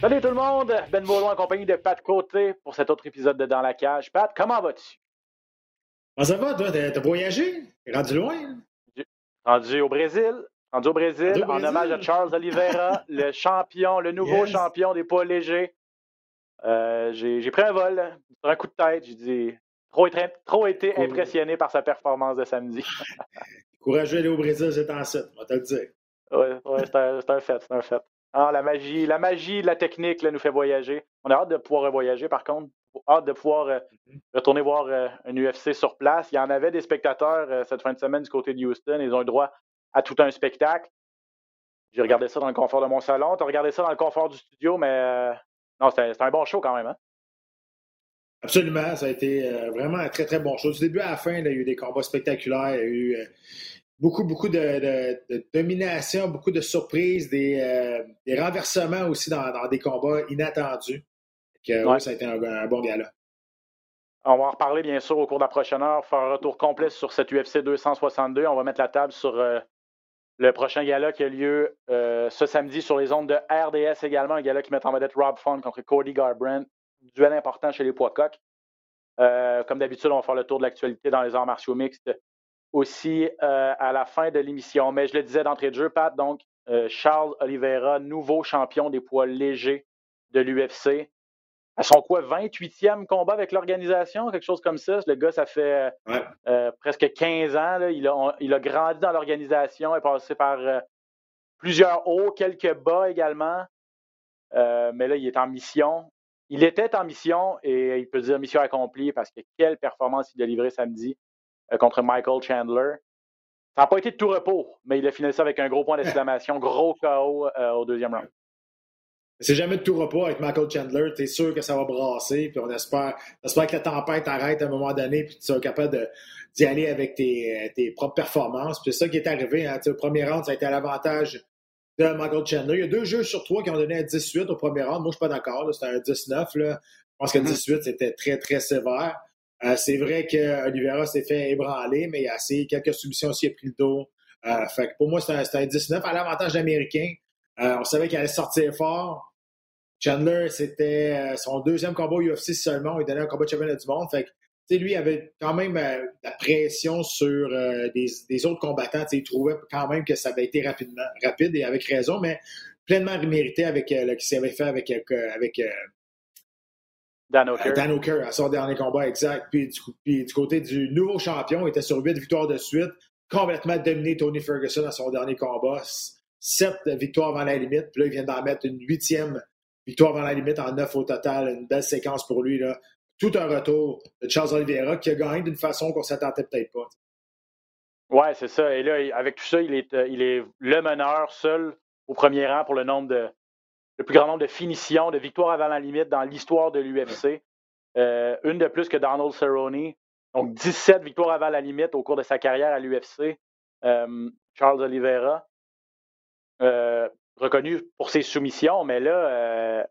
Salut tout le monde, Ben Baudouin en compagnie de Pat Côté pour cet autre épisode de Dans la cage. Pat, comment vas-tu? Comment ça va, toi? T'as voyagé? T'es rendu loin? Rendu au Brésil, rendu au Brésil, Rendu au en hommage à Charles Oliveira, le champion, le nouveau Yes. champion des poids légers. Euh, J'ai pris un vol sur un coup de tête. J'ai dit trop, été- trop été Cool. impressionné par sa performance de samedi. Courageux d'aller au Brésil, c'est en 7, on va te le dire. Ouais, ouais, c'est un, un fait, c'est un fait. Ah, la magie, la magie de la technique là, nous fait voyager. On a hâte de pouvoir voyager, par contre. Hâte de pouvoir euh, Mhm. retourner voir euh, un UFC sur place. Il y en avait des spectateurs euh, cette fin de semaine du côté de Houston. Ils ont eu droit à tout un spectacle. J'ai regardé ça dans le confort de mon salon. Tu as regardé ça dans le confort du studio, mais euh, non, c'était c'était un bon show quand même. Hein? Absolument, ça a été vraiment un très, très bon show. Du début à la fin, là, il y a eu des combats spectaculaires, il y a eu beaucoup, beaucoup de, de- de domination, beaucoup de surprises, des, euh, des renversements aussi dans, dans des combats inattendus. Que, ouais, Ouais. ça a été un, un bon gala. On va en reparler bien sûr au cours de la prochaine heure, faire un retour complet sur cette UFC 262. On va mettre la table sur euh, le prochain gala qui a lieu euh, ce samedi sur les ondes de RDS également, un gala qui met en vedette Rob Font contre Cody Garbrandt. Duel important chez les poids coqs. Euh, comme d'habitude, on va faire le tour de l'actualité dans les arts martiaux mixtes aussi euh, à la fin de l'émission. Mais je le disais d'entrée de jeu, Pat, donc euh, Charles Oliveira, nouveau champion des poids légers de l'UFC à son quoi 28e combat avec l'organisation, quelque chose comme ça? Le gars, ça fait Ouais. euh, presque 15 ans. là. Il, a, on- il a grandi dans l'organisation, est passé par plusieurs hauts, quelques bas également. Mais là, il est en mission. Il était en mission et il peut dire mission accomplie parce que quelle performance il a livré samedi contre Michael Chandler. Ça n'a pas été de tout repos, mais il a fini ça avec un gros point d'exclamation, gros KO euh, au deuxième round. C'est jamais de tout repos avec Michael Chandler. Tu es sûr que ça va brasser. Puis on espère, on espère que la tempête arrête à un moment donné. Puis tu seras capable d'y aller avec tes, tes propres performances. Puis c'est ça qui est arrivé. Hein. Au premier round, ça a été à l'avantage de Michael Chandler. Il y a deux jeux sur trois qui ont donné un 18 au premier round. Moi, je suis pas d'accord. C'était un 19. Là. Je pense que le Mhm. 18, c'était très, très sévère. Euh, c'est vrai que Oliveira s'est fait ébranler, mais il a essayé quelques soumissions aussi, il a pris le dos. Euh, fait que pour moi, c'était un, un 19 à l'avantage américain. Euh, on savait qu'il allait sortir fort. Chandler, c'était euh, son deuxième combat UFC seulement. Il donnait un combat de championnat du monde. Fait que, lui, il avait quand même euh, la pression sur euh, des, des autres combattants. Il trouvait quand même que ça avait été rapidement, rapide et avec raison, mais pleinement mérité avec euh, le qui s'avait fait avec, euh, avec euh, Dan Hooker. Dan Hooker à son dernier combat exact. Puis du, coup- puis du côté du nouveau champion, il était sur huit victoires de suite, complètement dominé Tony Ferguson à son dernier combat. Sept victoires avant la limite. Puis là, il vient d'en mettre une huitième victoire avant la limite en neuf au total. Une belle séquence pour lui. Là. Tout un retour de Charles Oliveira qui a gagné d'une façon qu'on s'attendait peut-être pas. Ouais, c'est ça. Et là, avec tout ça, il est, euh, il est le meneur seul au premier rang pour le nombre de le plus grand nombre de finitions, de victoires avant la limite dans l'histoire de l'UFC. Euh, une de plus que Donald Cerrone. Donc 17 victoires avant la limite au cours de sa carrière à l'UFC. Euh, Charles Oliveira, euh, reconnu pour ses soumissions, mais là,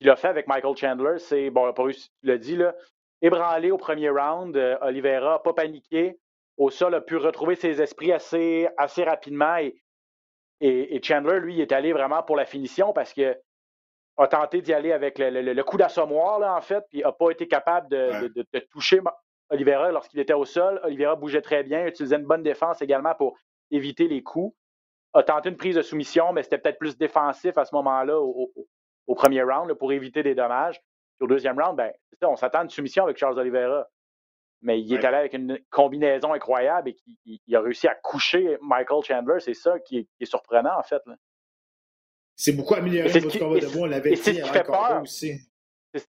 il a fait avec Michael Chandler, c'est, bon, pas réussi, tu l'as dit, là, ébranlé au premier round. Oliveira n'a pas paniqué. Au sol, a pu retrouver ses esprits assez, assez rapidement. Et, et, et Chandler, lui, il est allé vraiment pour la finition parce que a tenté d'y aller avec le, le- le coup d'assommoir, là, en fait, puis n'a pas été capable de, Ouais. de- de- de toucher Oliveira lorsqu'il était au sol. Oliveira bougeait très bien, utilisait une bonne défense également pour éviter les coups. A tenté une prise de soumission, mais c'était peut-être plus défensif à ce moment-là au, au- au premier round là, pour éviter des dommages. Puis au deuxième round, ben, on s'attend à une soumission avec Charles Oliveira. Mais il est Ouais. allé avec une combinaison incroyable et il, il a réussi à coucher Michael Chandler. C'est ça qui est, qui est surprenant, en fait. C'est beaucoup amélioré ce qui- combat de. On l'avait dit le fait peur. aussi.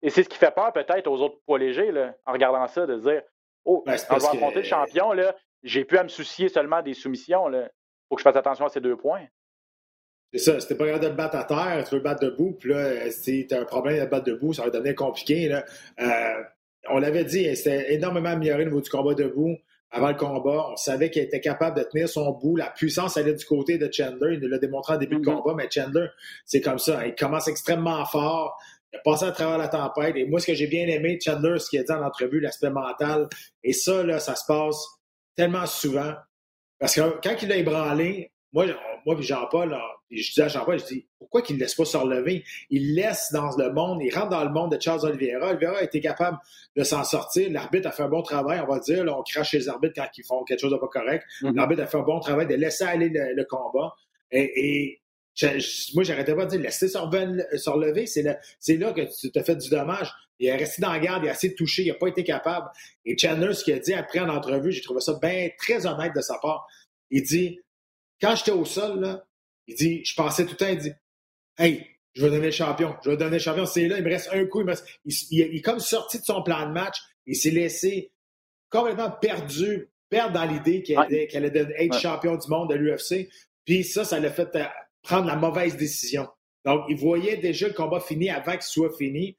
Et c'est ce qui fait peur peut-être aux autres poids légers, là, en regardant ça, de se dire Oh, Ben, vais parce affronter que- le champion, là, j'ai pu à me soucier seulement des soumissions. Il faut que je fasse attention à ces deux points. C'est ça, c'était pas grave de le battre à terre, tu veux le battre debout, puis là, si tu as un problème de le battre debout, ça va devenir compliqué. Là. Euh, on l'avait dit, c'était énormément amélioré au niveau du combat debout avant le combat. On savait qu'il était capable de tenir son bout. La puissance allait du côté de Chandler. Il nous l'a démontré en début de Mhm. combat, mais Chandler, c'est comme ça. Il commence extrêmement fort. Il a passé à travers la tempête. Et moi, ce que j'ai bien aimé, Chandler, ce qu'il a dit en entrevue, l'aspect mental. Et ça, là, ça se passe tellement souvent. Parce que quand il l'a ébranlé, moi, moi puis Jean-Paul, je dis à Jean-Paul, je dis, pourquoi qu'il ne laisse pas se relever? Il laisse dans le monde, il rentre dans le monde de Charles Oliveira. Oliveira a été capable de s'en sortir. L'arbitre a fait un bon travail, on va dire. Là, on crache les arbitres quand ils font quelque chose de pas correct. Mhm. L'arbitre a fait un bon travail de laisser aller le, le combat. Et, et je- je- moi, j'arrêtais pas de dire, laisser se relever, c'est là, c'est là que tu t'as fait du dommage. Il est resté dans la garde, il a de toucher, il n'a pas été capable. Et Chandler, ce qu'il a dit après en entrevue, j'ai trouvé ça bien très honnête de sa part. Il dit, quand j'étais au sol, là, il dit, je pensais tout le temps, il dit, hey, je vais donner le champion, je vais donner le champion. C'est là, il me reste un coup, il, me reste- il, il- il est comme sorti de son plan de match, il s'est laissé complètement perdu, perdre dans l'idée qu'il allait, être Ouais. champion du monde de l'UFC. Puis ça, ça l'a fait euh, prendre la mauvaise décision. Donc, il voyait déjà le combat fini avant qu'il soit fini.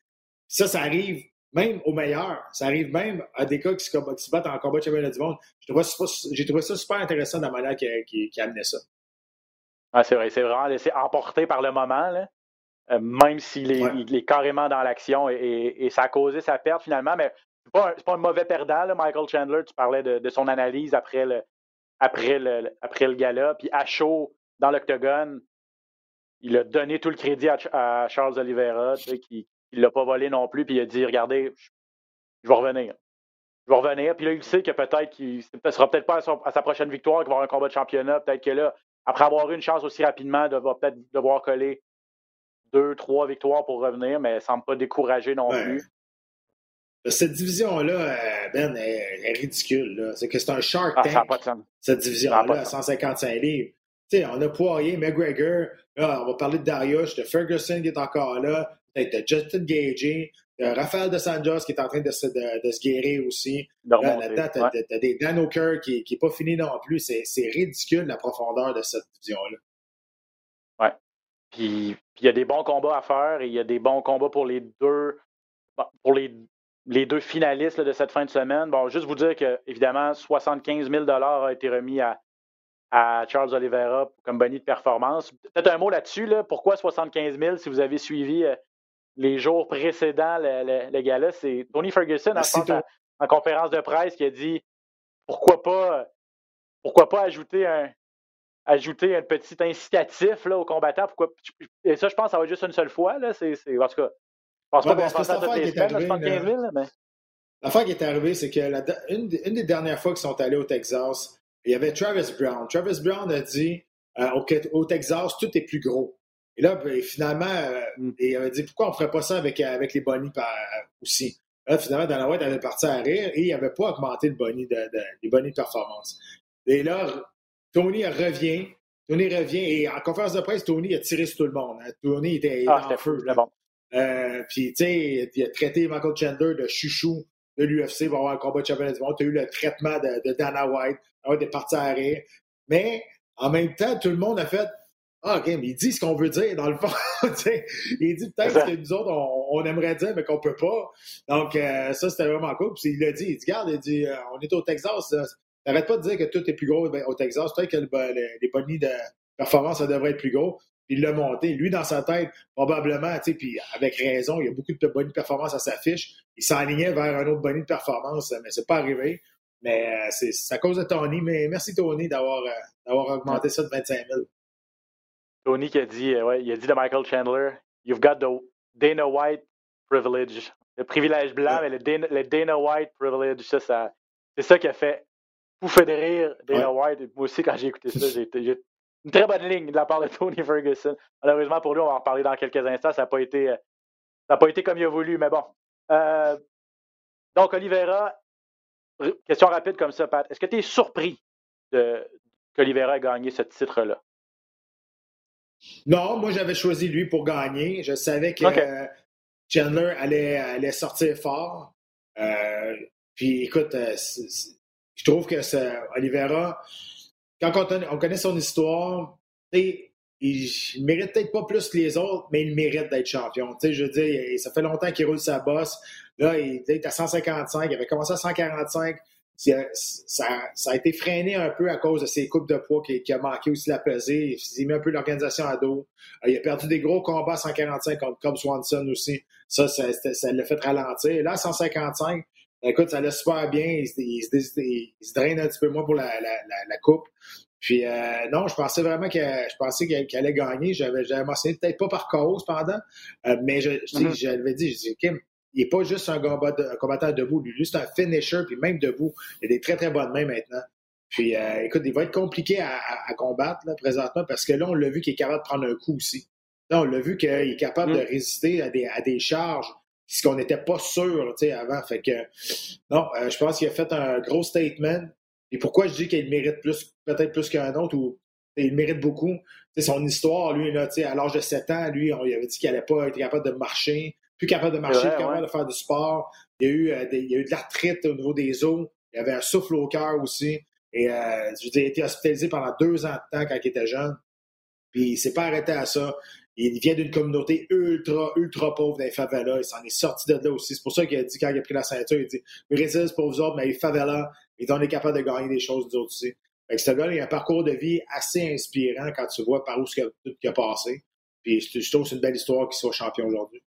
Ça, ça arrive même aux meilleurs. Ça arrive même à des gars qui se, qui battent en combat de championnat du monde. J'ai trouvé ça super intéressant de la manière qu'il amenait ça. Ah, c'est vrai, c'est vraiment laissé emporter par le moment, là. Euh, même s'il est, Ouais. il est carrément dans l'action et, et- et ça a causé sa perte finalement, mais c'est pas, un- pas un mauvais perdant, là, Michael Chandler. Tu parlais de, de son analyse après le, après le, après le gala, puis à chaud dans l'octogone, il a donné tout le crédit à, à Charles Oliveira, tu sais, qui ne l'a pas volé non plus, puis il a dit regardez, je, vais revenir. Je vais revenir. Puis là, il sait que peut-être qu'il ne sera peut-être pas à, son- à sa prochaine victoire, qu'il va avoir un combat de championnat. Peut-être que là, après avoir eu une chance aussi rapidement, de va peut-être devoir coller deux, trois victoires pour revenir, mais il ne semble pas découragé non plus. Cette division-là, euh, Ben, est, est ridicule. C'est que c'est un Shark Ah, Tank, pas de sens. cette division-là, à sens. 155 livres. Tu sais, on a Poirier, McGregor, là, on va parler de Darius, de Ferguson qui est encore là, de Justin Gagey, de Rafael de qui est en train de se, de, de se guérir aussi. Là, là-dedans, t'as, Ouais. t'as- t'as des Dan O'Kerr qui n'est pas fini non plus. C'est, c'est ridicule la profondeur de cette division-là. Puis puis il y a des bons combats à faire et il y a des bons combats pour les deux pour les, les deux finalistes là, de cette fin de semaine. Bon, juste vous dire que, évidemment, 75 000 a été remis à, à Charles Oliveira comme bonus de performance. Peut-être un mot là-dessus. Là, pourquoi 75 000 si vous avez suivi euh, les jours précédents le, le, le gala? C'est Tony Ferguson, en conférence de presse, qui a dit pourquoi pas, pourquoi pas ajouter un, ajouter un petit incitatif là, aux combattants. Pourquoi... Et ça, je pense que ça va être juste une seule fois. Là. C'est. En tout cas, je pense Ouais, pas ben, qu'on c'est fasse ça cette toutes les affaire qui est semaines, là, arrivée, 75 000. là, mais... L'affaire qui est arrivée, c'est que la, une, des- une des dernières fois qu'ils sont allés au Texas, il y avait Travis Brown. Travis Brown a dit euh, au, au Texas, tout est plus gros. Et là, ben, finalement, euh, Mm. il avait dit pourquoi on ne ferait pas ça avec, avec les bonnies par- aussi? Là, finalement, Dana White avait parti à rire et il n'avait pas augmenté le boni de, de- les bonnies de performance. Et là, Tony revient. Tony revient et en conférence de presse, Tony a tiré sur tout le monde. hein. Tony était Ah, en feu. là. bon. Euh, puis, tu sais, il a traité Michael Chandler de chouchou de l'UFC pour avoir un combat de championnat du monde. Tu as eu le traitement de, de Dana White. Dana White est parti à rire. Mais, en même temps, tout le monde a fait Ah, OK, mais il dit ce qu'on veut dire, dans le fond. Il dit peut-être ce que nous autres, on, on aimerait dire, mais qu'on peut pas. Donc, euh, ça, c'était vraiment cool. Puis, il a dit, il dit, regarde, il dit, euh, on est au Texas. T'arrêtes pas de dire que tout est plus gros ben, au Texas. Peut-être que le- le- les bonnies de performance, ça devrait être plus gros. Puis il l'a monté. Lui, dans sa tête, probablement, tu sais, puis avec raison, il y a beaucoup de bonnies de performance à sa fiche. Il s'enlignait vers un autre bonnie de performance, mais c'est pas arrivé. Mais euh, c'est à cause de Tony. Mais merci, Tony, d'avoir d'avoir augmenté ça de 25 000. Tony qui a dit, euh, ouais, il a dit de Michael Chandler, You've got the Dana White privilege. Le privilège blanc, Ouais. mais le Dana, le Dana White privilege, ça, ça c'est ça qui a fait pouffer de rire Dana White. Moi aussi, quand j'ai écouté ça, j'ai une très bonne ligne de la part de Tony Ferguson. Malheureusement pour lui, on va en reparler dans quelques instants. Ça n'a pas été, euh, ça a pas été comme il a voulu, mais bon. Euh, donc, Oliveira, question rapide comme ça, Pat. Est-ce que tu es surpris de, qu'Oliveira ait gagné ce titre-là? Non, moi, j'avais choisi lui pour gagner. Je savais que Chandler allait, allait sortir fort. Euh, puis, écoute, euh, je trouve que ça, Oliveira, quand on, connaît son histoire, il, il mérite peut-être pas plus que les autres, mais il mérite d'être champion. je veux dire, ça fait longtemps qu'il roule sa bosse. Là, il est à 155, il avait commencé à 145. Ça, a été freiné un peu à cause de ses coupes de poids qui, a manqué aussi la pesée. Il s'est mis un peu l'organisation à dos. Euh, il a perdu des gros combats à 145 contre Cobb Swanson aussi. Ça, ça, l'a fait ralentir. Là, à 155, écoute, ça allait super bien. Il, se draine un petit peu moins pour la, coupe. Puis euh, non, je pensais vraiment que je pensais qu'il allait gagner. J'avais mentionné peut-être pas par cause pendant, euh, mais je, mm-hmm. j'avais dit, je dis, Kim, n'est pas juste un, combattant debout. Lui, c'est un finisher, puis même debout. Il a des très, très bonnes mains maintenant. Puis, euh, écoute, il va être compliqué à, combattre là, présentement parce que là, on l'a vu qu'il est capable de prendre un coup aussi. Là, on l'a vu qu'il est capable de mm. résister à des, à des charges, ce qu'on n'était pas sûr avant. Fait que, non, euh, je pense qu'il a fait un gros statement. Et pourquoi je dis qu'il mérite plus, peut-être plus qu'un autre ou il mérite beaucoup. C'est son histoire, lui, là, à l'âge de 7 ans, lui, on lui avait dit qu'il n'allait pas être capable de marcher plus capable de marcher, plus capable de faire du sport. Il y a eu, euh, il y a eu de l'arthrite au niveau des os. Il y avait un souffle au cœur aussi. Et euh, je veux dire, il a été hospitalisé pendant deux ans de temps quand il était jeune. Puis il s'est pas arrêté à ça. Il vient d'une communauté ultra, ultra pauvre dans les favelas. Il s'en est sorti de là aussi. C'est pour ça qu'il a dit, quand il a pris la ceinture, il dit Brésil, c'est pour vous autres, mais les favelas, et on est capable de gagner des choses nous autres aussi. Fait que ce gars, il a un parcours de vie assez inspirant quand tu vois par où ce qu'il a, a passé. Puis je trouve que c'est une belle histoire qu'il soit champion aujourd'hui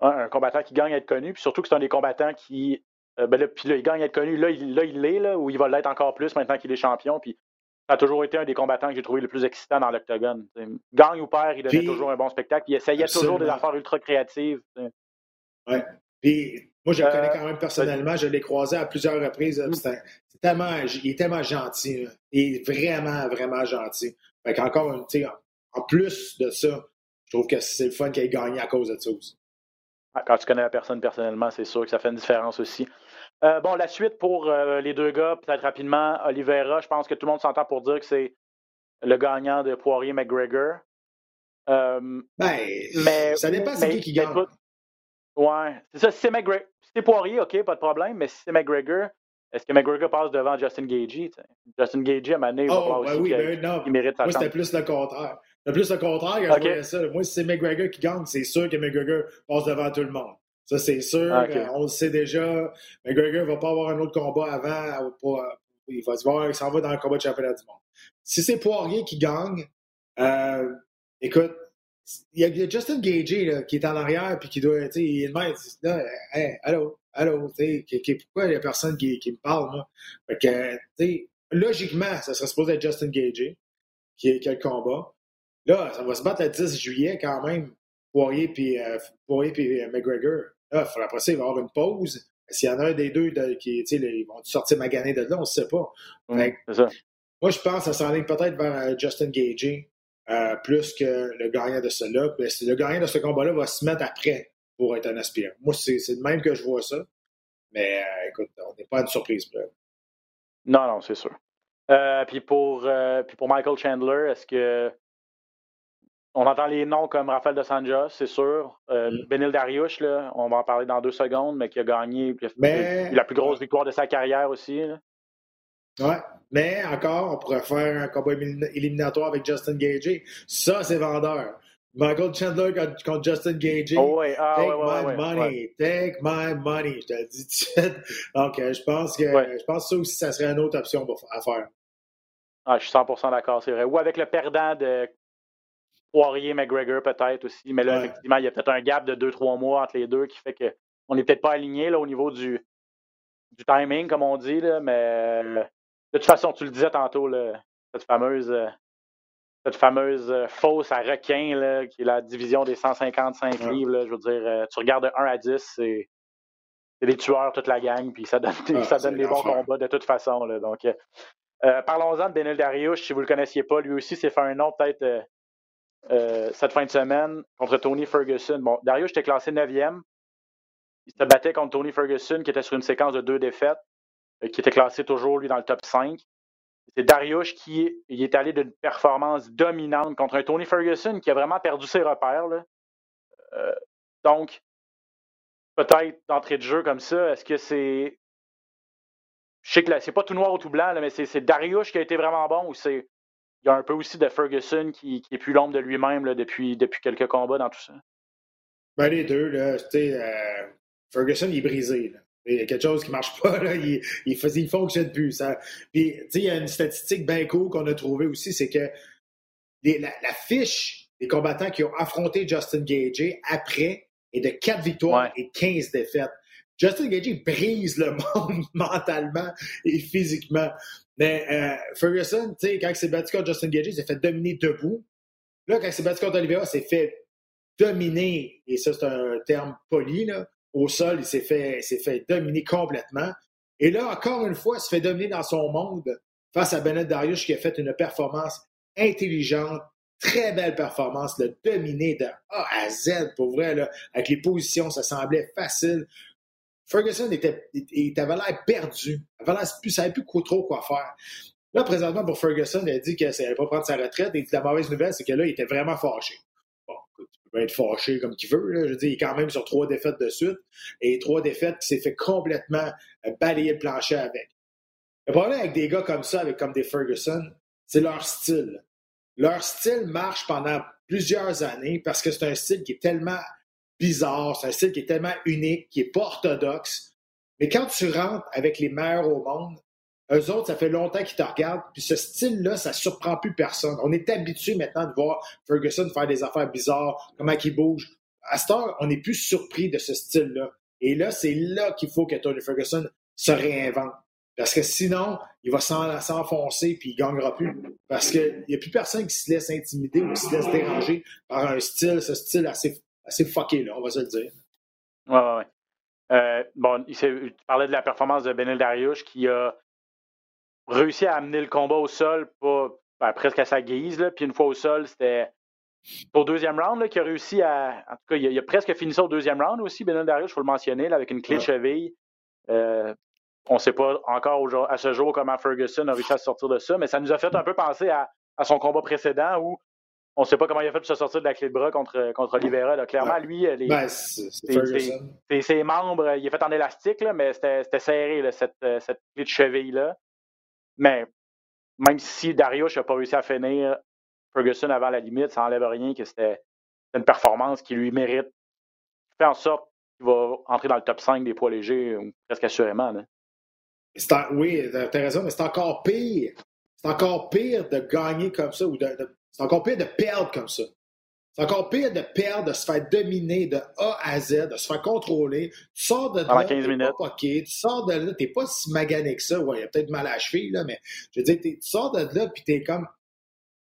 un combattant qui gagne à être connu, puis surtout que c'est un des combattants qui. Euh, ben là, puis là, il gagne à être connu. Là, il, là, il l'est, là, ou il va l'être encore plus maintenant qu'il est champion. Puis ça a toujours été un des combattants que j'ai trouvé le plus excitant dans l'octogone. Gagne ou perd, il donnait toujours un bon spectacle. Il essayait toujours des affaires ultra créatives. Oui. Puis moi, je le connais euh, quand même personnellement. Je l'ai croisé à plusieurs reprises. C'est tellement, il est tellement gentil. Il est vraiment, vraiment gentil. Fait qu'encore, en plus de ça, je trouve que c'est le fun qu'il ait gagné à cause de ça aussi. Ah, quand tu connais la personne personnellement, c'est sûr que ça fait une différence aussi. Euh, bon, la suite pour euh, les deux gars, peut-être rapidement, Oliveira, je pense que tout le monde s'entend pour dire que c'est le gagnant de Poirier-McGregor. Euh, ben, mais, ça dépend c'est qui qui gagne. ouais, c'est ça. Si c'est, McGregor, si c'est Poirier, OK, pas de problème, mais si c'est McGregor, est-ce que McGregor passe devant Justin Gagey? Justin Gagey, à un moment donné, il oh, ben oui, ben non. mérite sa Moi, c'était plus le contraire. Le plus le contraire quand je voyais ça. Moi, si c'est McGregor qui gagne, c'est sûr que McGregor passe devant tout le monde. Ça, c'est sûr. Ah, on le sait déjà. McGregor ne va pas avoir un autre combat avant. il va se voir, il s'en va dans le combat de championnat du monde. Si c'est Poirier qui gagne, euh, écoute, il y, a, Justin Gagey qui est en arrière puis qui doit, tu sais, il est là, hey, allô, allô, tu sais, pourquoi il n'y a personne qui, qui me parle, moi? Fait que, tu sais, logiquement, ça serait supposé être Justin Gagey qui, qui a le combat. Là, ça va se battre le 10 juillet quand même, Poirier puis, euh, Poirier puis euh, McGregor. Là, après ça, il va y avoir une pause. S'il y en a un des deux qui, tu sais, ils vont sortir magané de là, on ne sait pas. ça. Moi, je pense que ça s'enligne peut-être vers euh, Justin Gagey plus que le gagnant de cela. Le gagnant de ce combat-là va se mettre après pour être un aspirant. Moi, c'est le même que je vois ça. Mais écoute, on n'est pas à une surprise. Non, non, c'est sûr. puis, pour, puis pour Michael Chandler, est-ce que on entend les noms comme Rafael de Sanjas, c'est sûr. Euh, mm. Benil Dariush, là, on va en parler dans deux secondes, mais qui a gagné la plus grosse victoire de sa carrière aussi. Oui, mais encore, on pourrait faire un combat éliminatoire avec Justin Gagey. Ça, c'est vendeur. Michael Chandler contre Justin Gagey. Oh ah, take my money. Take my money. Je te le dis tout de suite. Donc, euh, je pense que je pense que ça aussi, ça serait une autre option à faire. Ah, je suis 100% d'accord, c'est vrai. Ou avec le perdant de Poirier, McGregor peut-être aussi. Mais là, effectivement, il y a peut-être un gap de 2-3 mois entre les deux qui fait qu'on n'est peut-être pas aligné au niveau du, du timing, comme on dit. Là, mais de toute façon, tu le disais tantôt, cette fameuse, cette fameuse fausse à requin, là, qui est la division des 155 livres. je veux dire, euh, tu regardes de 1 à 10, c'est des tueurs toute la gang, puis ça donne, ah, ça donne des bons combats de toute façon. Là, donc, euh, euh, parlons-en de Benel Darius, si vous ne le connaissiez pas, lui aussi s'est fait un nom peut-être euh, cette fin de semaine contre Tony Ferguson. Bon, Darius était classé 9e. Il se battait contre Tony Ferguson qui était sur une séquence de deux défaites, euh, qui était classé toujours, lui, dans le top 5. C'est Darius qui est allé d'une performance dominante contre un Tony Ferguson qui a vraiment perdu ses repères. Euh, donc, peut-être d'entrée de jeu comme ça, est-ce que c'est. je sais que c'est pas tout noir ou tout blanc, mais c'est Darius qui a été vraiment bon ou c'est. Il y a un peu aussi de Ferguson qui, qui est plus l'ombre de lui-même depuis, depuis quelques combats dans tout ça. Ben, les deux, là, euh, Ferguson, il est brisé. Il y a quelque chose qui ne marche pas, là. Il, il, il fonctionne plus. Ça. Puis, il y a une statistique bien cool qu'on a trouvée aussi, c'est que la, fiche des combattants qui ont affronté Justin Gage après est de 4 victoires et 15 défaites. Justin Gage brise le monde mentalement et physiquement. Mais euh, Ferguson, quand il s'est battu contre Justin Gage, il s'est fait dominer debout. Là, quand il s'est battu contre Oliveira, il s'est fait dominer, et ça c'est un terme poli, là, au sol, il s'est fait, fait dominer complètement. Et là, encore une fois, il se fait dominer dans son monde face à Bennett Darius qui a fait une performance intelligente, très belle performance, le dominer de A à Z, pour vrai, là, avec les positions, ça semblait facile. Ferguson était, il avait l'air perdu. Il avait ne savait plus trop quoi faire. Là, présentement, pour Ferguson, il a dit qu'il n'allait pas prendre sa retraite. Et la mauvaise nouvelle, c'est que là, il était vraiment fâché. Bon, il peut être fâché comme qu'il veut. Je veux il est quand même sur trois défaites de suite. Et trois défaites qui s'est fait complètement euh, balayer le plancher avec. Le problème avec des gars comme ça, avec comme des Ferguson, c'est leur style. Leur style marche pendant plusieurs années parce que c'est un style qui est tellement bizarre, c'est un style qui est tellement unique, qui est pas orthodoxe. Mais quand tu rentres avec les meilleurs au monde, eux autres, ça fait longtemps qu'ils te regardent, puis ce style-là, ça surprend plus personne. On est habitué maintenant de voir Ferguson faire des affaires bizarres, comment il bouge. À ce temps, on n'est plus surpris de ce style-là. Et là, c'est là qu'il faut que Tony Ferguson se réinvente. Parce que sinon, il va s'enfoncer puis il ne gagnera plus. Parce qu'il n'y a plus personne qui se laisse intimider ou qui se laisse déranger par un style, ce style assez, assez fucké, là, on va se le dire. Oui, oui, oui. Euh, bon, tu parlais de la performance de Benel Darius qui a réussi à amener le combat au sol, pas ben, presque à sa guise. Là. Puis une fois au sol, c'était au deuxième round là, qui a réussi à. En tout cas, il a, presque fini ça au deuxième round aussi, Benel Darius, il faut le mentionner, là, avec une clé de cheville. Euh, on ne sait pas encore à ce jour comment Ferguson a réussi à sortir de ça, mais ça nous a fait un peu penser à, son combat précédent où on ne sait pas comment il a fait pour se sortir de la clé de bras contre, contre Oliveira. Clairement, lui, les, ben, ses, membres, il est fait en élastique, là, mais c'était serré, cette, cette, clé de cheville-là. Mais même si Darius n'a pas réussi à finir Ferguson avant la limite, ça n'enlève rien que c'était une performance qui lui mérite. Fait en sorte qu'il va entrer dans le top 5 des poids légers presque assurément. Là oui, t'as raison, mais c'est encore pire. C'est encore pire de gagner comme ça ou de, c'est encore pire de perdre comme ça. C'est encore pire de perdre, de se faire dominer de A à Z, de se faire contrôler. Tu sors de là, 15 minutes. Pas tu sors de là, t'es pas si magané que ça. Ouais, il y a peut-être mal à la cheville, là, mais je veux dire, tu sors de là, puis t'es comme,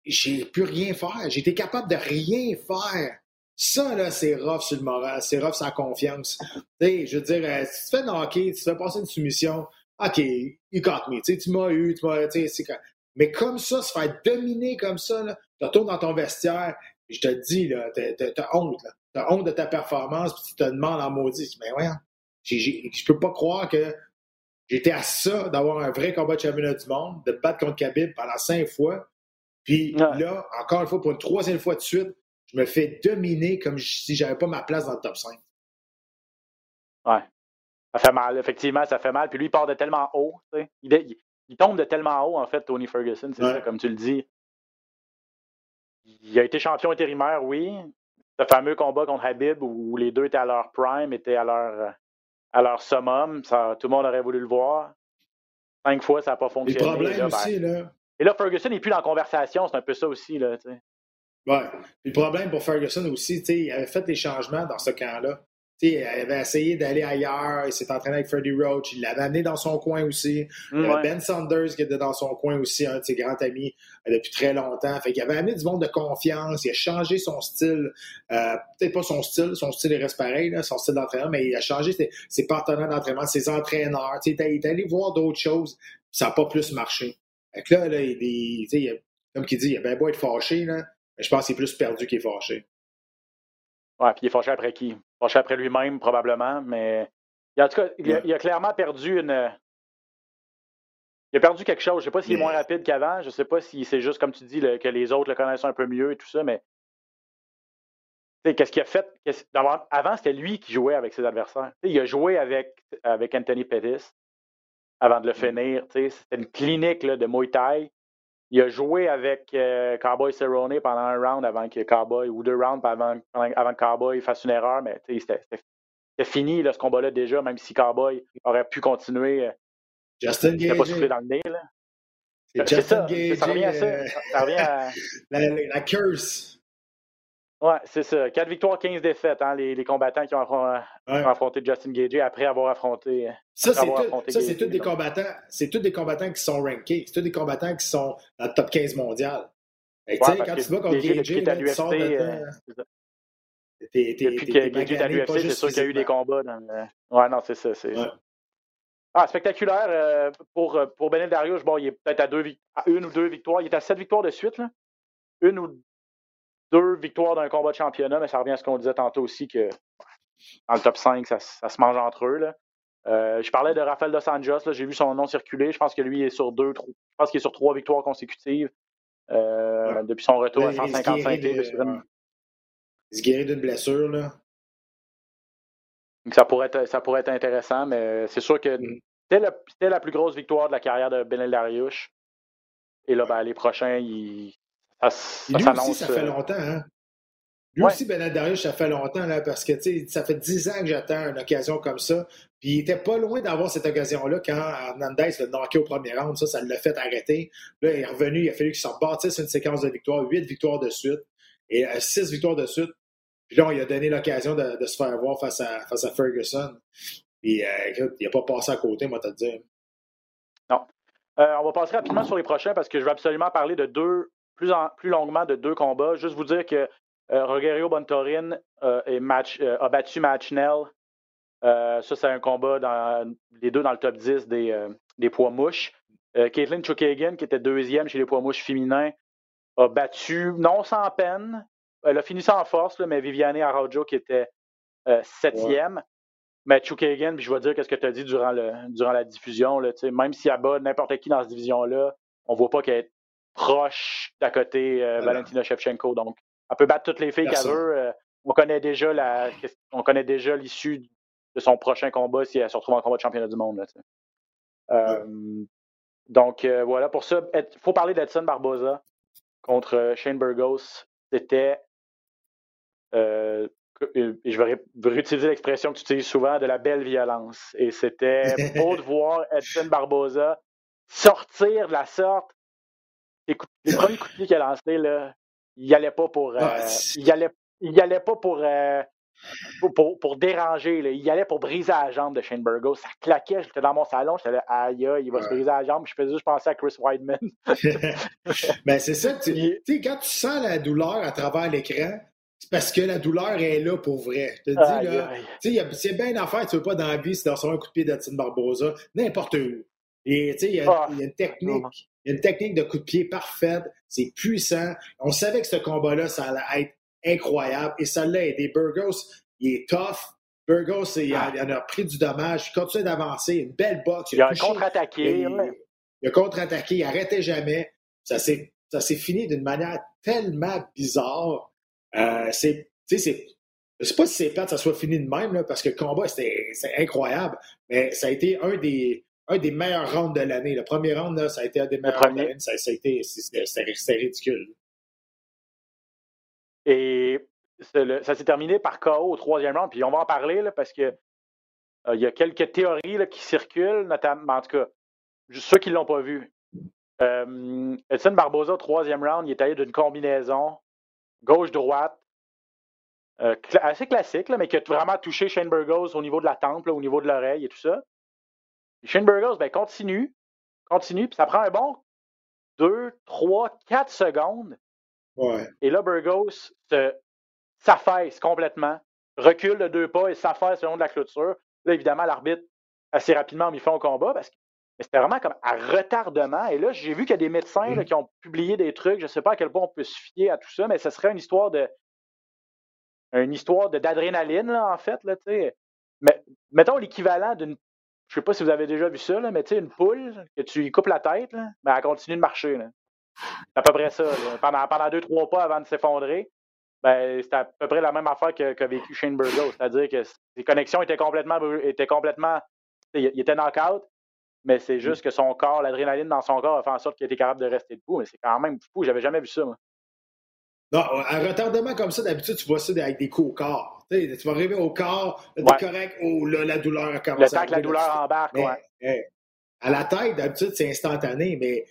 j'ai plus rien faire. J'ai été capable de rien faire. Ça, là, c'est rough sur le moral, c'est rough sur la confiance. sais, je veux dire, euh, si tu fais knocker, tu fais passer une soumission, OK, you got me. tu m'as eu, tu m'as. Mais comme ça, se faire dominer comme ça, là, tu retournes dans ton vestiaire, je te dis, t'as honte. T'as honte de ta performance, puis tu te demandes en maudit. Mais ouais, je peux pas croire que j'étais à ça d'avoir un vrai combat de championnat du monde, de battre contre Khabib pendant cinq fois. Puis là, encore une fois, pour une troisième fois de suite, je me fais dominer comme si j'avais pas ma place dans le top 5. Ouais. Ça fait mal, effectivement, ça fait mal. Puis lui, il part de tellement haut. Il, il, tombe de tellement haut, en fait, Tony Ferguson, c'est ça, comme tu le dis. Il a été champion intérimaire, oui. Ce fameux combat contre Habib où les deux étaient à leur prime, étaient à leur, à leur summum. Ça, tout le monde aurait voulu le voir. Cinq fois, ça n'a pas fonctionné. Le problème là, ben, aussi, là. Et là, Ferguson n'est plus dans la conversation, c'est un peu ça aussi. Là, ouais. le problème pour Ferguson aussi, il avait fait des changements dans ce camp-là il avait essayé d'aller ailleurs, il s'est entraîné avec Freddie Roach, il l'avait amené dans son coin aussi. Il y avait Ben Sanders qui était dans son coin aussi, un de ses grands amis euh, depuis très longtemps. Fait qu'il avait amené du monde de confiance, il a changé son style, euh, peut-être pas son style, son style reste pareil, là, son style d'entraînement, mais il a changé ses, partenaires d'entraînement, ses entraîneurs. Il est, allé voir d'autres choses, ça n'a pas plus marché. Fait que là, là il, il, comme il dit, il a bien beau être fâché, là, mais je pense qu'il est plus perdu qu'il est fâché. Ouais, puis il est fâché après qui? Fâché après lui-même, probablement, mais. En tout cas, il a, clairement perdu une. Il a perdu quelque chose. Je ne sais pas s'il est moins rapide qu'avant. Je ne sais pas si c'est juste, comme tu dis, que les autres le connaissent un peu mieux et tout ça, mais. Qu'est-ce qu'il a fait? Avant, c'était lui qui jouait avec ses adversaires. il a joué avec, avec Anthony Pettis. avant de le finir. C'était une clinique là, de Muay Thai. Il a joué avec euh, Cowboy Cerrone pendant un round avant que Cowboy, ou deux rounds avant, avant que Cowboy fasse une erreur, mais c'était fini là, ce combat-là déjà, même si Cowboy aurait pu continuer. Justin il pas soufflé dans le nez. Là. C'est Justin ça, ça, revient à ça. ça revient à... la, la, curse. Ouais, c'est ça. 4 victoires, 15 défaites, hein, les, les, combattants qui ont, ouais. affronté Justin Gage après avoir affronté. Ça, c'est tout, tous des combattants. C'est tous des combattants qui sont rankés. C'est tous des combattants qui sont dans le top 15 mondial. Ouais, quand tu vas contre Gage, tu euh, Depuis que Gage est à l'UFC, c'est sûr qu'il y a eu des combats. Dans le... Ouais, non, c'est ça. C'est... Ah, spectaculaire euh, pour, euh, pour Benel Darius. Bon, il est peut-être à, deux, à une ou deux victoires. Il est à sept victoires de suite. Là. Une ou deux victoires dans un combat de championnat, mais ça revient à ce qu'on disait tantôt aussi que dans le top 5, ça, se mange entre eux. Là. Euh, je parlais de Rafael Dos Anjos, j'ai vu son nom circuler. Je pense que lui est sur deux, trois, je pense qu'il est sur trois victoires consécutives euh, depuis son retour à 155 livres. Il se guérit d'une blessure, là. ça pourrait, être, ça pourrait être intéressant, mais c'est sûr que mm. c'était la, plus grosse victoire de la carrière de Benel Dariush. Et là, ben, les prochains, il, ça, ça lui aussi, ça fait euh, longtemps. Hein? Lui aussi, Bernard Darius, ça fait longtemps, là, parce que ça fait dix ans que j'attends une occasion comme ça. Puis il était pas loin d'avoir cette occasion-là quand Hernandez l'a knocké au premier round. Ça, ça l'a fait arrêter. Là, il est revenu, il a fallu qu'il s'en bâtisse une séquence de victoires, huit victoires de suite et euh, six victoires de suite. Puis là, il a donné l'occasion de, se faire voir face à, face à Ferguson. Puis euh, écoute, il n'a pas passé à côté, moi, te dire. Non. on va passer rapidement sur les prochains parce que je veux absolument parler de deux plus, plus longuement de deux combats. Juste vous dire que euh, Rogerio Bontorin euh, match, euh, a battu Matchnell. ça, c'est un combat dans les deux dans le top 10 des, des poids mouches. Caitlin Chukagan, qui était deuxième chez les poids mouches féminins, a battu, non sans peine, elle a fini sans force, mais Viviane Araujo, qui était septième. Mais Chukagan, puis je vais dire qu'est-ce que tu as dit durant, le, durant la diffusion. Là, même si elle bat n'importe qui dans cette division-là, on ne voit pas qu'elle est proche d'à côté euh, Valentina Shevchenko. Donc, elle peut battre toutes les filles qu'elle veut. Euh, on connaît déjà la, on connaît déjà l'issue de son prochain combat si elle se retrouve en combat de championnat du monde. Euh, donc voilà, pour ça, il faut parler d'Edson Barboza contre Shane Burgos. C'était, je vais réutiliser l'expression que tu utilises souvent, de la belle violence. Et c'était beau de voir Edson Barboza sortir de la sorte les premiers coups de pied qu'il a lancés, là, il allait pas pour. Euh, ah, il, allait, il allait pas pour, euh, pour, pour, déranger. Là. Il allait pour briser la jambe de Shane Burgos. Ça claquait. J'étais dans mon salon. J'étais là, aïe, il va se briser la jambe. Je faisais juste penser à Chris Weidman. ben, c'est ça. Tu sais, quand tu sens la douleur à travers l'écran, c'est parce que la douleur est là pour vrai. Je te dis, là, tu sais, c'est bien une affaire, tu veux pas dans la vie, c'est dans un coup de pied d'Atin Barbosa, n'importe où. Et tu sais, il y, a ah, une technique. Il y a une technique de coup de pied parfaite. C'est puissant. On savait que ce combat-là, ça allait être incroyable. Et ça l'a aidé. Burgos, il est tough. Burgos, il, en a pris du dommage. Il continue d'avancer. Une belle boxe. Il, a, contre-attaqué. Il, a contre-attaqué. Il n'arrêtait jamais. Ça s'est, ça s'est fini d'une manière tellement bizarre. Euh, c'est, c'est, je sais pas si c'est plate que ça soit fini de même, là, parce que le combat, c'était, incroyable. Mais ça a été un des, un des meilleurs rounds de l'année. Le premier round, là, ça a été un des meilleurs rounds de l'année. Ça, a été, c'est ridicule. Et ça s'est terminé par KO au troisième round. Puis on va en parler là, parce que euh, il y a quelques théories là, qui circulent, notamment, en tout cas, ceux qui ne l'ont pas vu. Euh, Edson Barboza, au troisième round, il est allé d'une combinaison gauche-droite, euh, assez classique, là, mais qui a vraiment touché Shane Burgos au niveau de la tempe, au niveau de l'oreille et tout ça. Shane Burgos, ben, continue, continue, puis ça prend un bon 2, 3, 4 secondes. Ouais. Et là, Burgos s'affaisse complètement, recule de deux pas et s'affaisse le long de la clôture. Là, évidemment, l'arbitre, assez rapidement, mis fin au combat parce que c'était vraiment comme à retardement. Et là, j'ai vu qu'il y a des médecins là, mm. qui ont publié des trucs. Je ne sais pas à quel point on peut se fier à tout ça, mais ce serait une histoire de. Une histoire d'adrénaline, en fait. Là, mais, mettons l'équivalent d'une je sais pas si vous avez déjà vu ça, là, mais tu sais, une poule, que tu lui coupes la tête, là, mais elle continue de marcher. C'est à peu près ça. Pendant, pendant deux, trois pas avant de s'effondrer, ben, c'est à peu près la même affaire qu'a que vécu Shane Burgos. C'est-à-dire que ses connexions étaient complètement. Étaient complètement il était knock-out. mais c'est juste que son corps, l'adrénaline dans son corps a fait en sorte qu'il était capable de rester debout. Mais c'est quand même fou. J'avais jamais vu ça, moi. Non, un retardement comme ça, d'habitude, tu vois ça avec des coups au corps. Tu, vas arriver au corps, t'es ouais. correct, oh là, la douleur a commencé. Le temps que la douleur embarque, mais, ouais. à la tête, d'habitude, c'est instantané, mais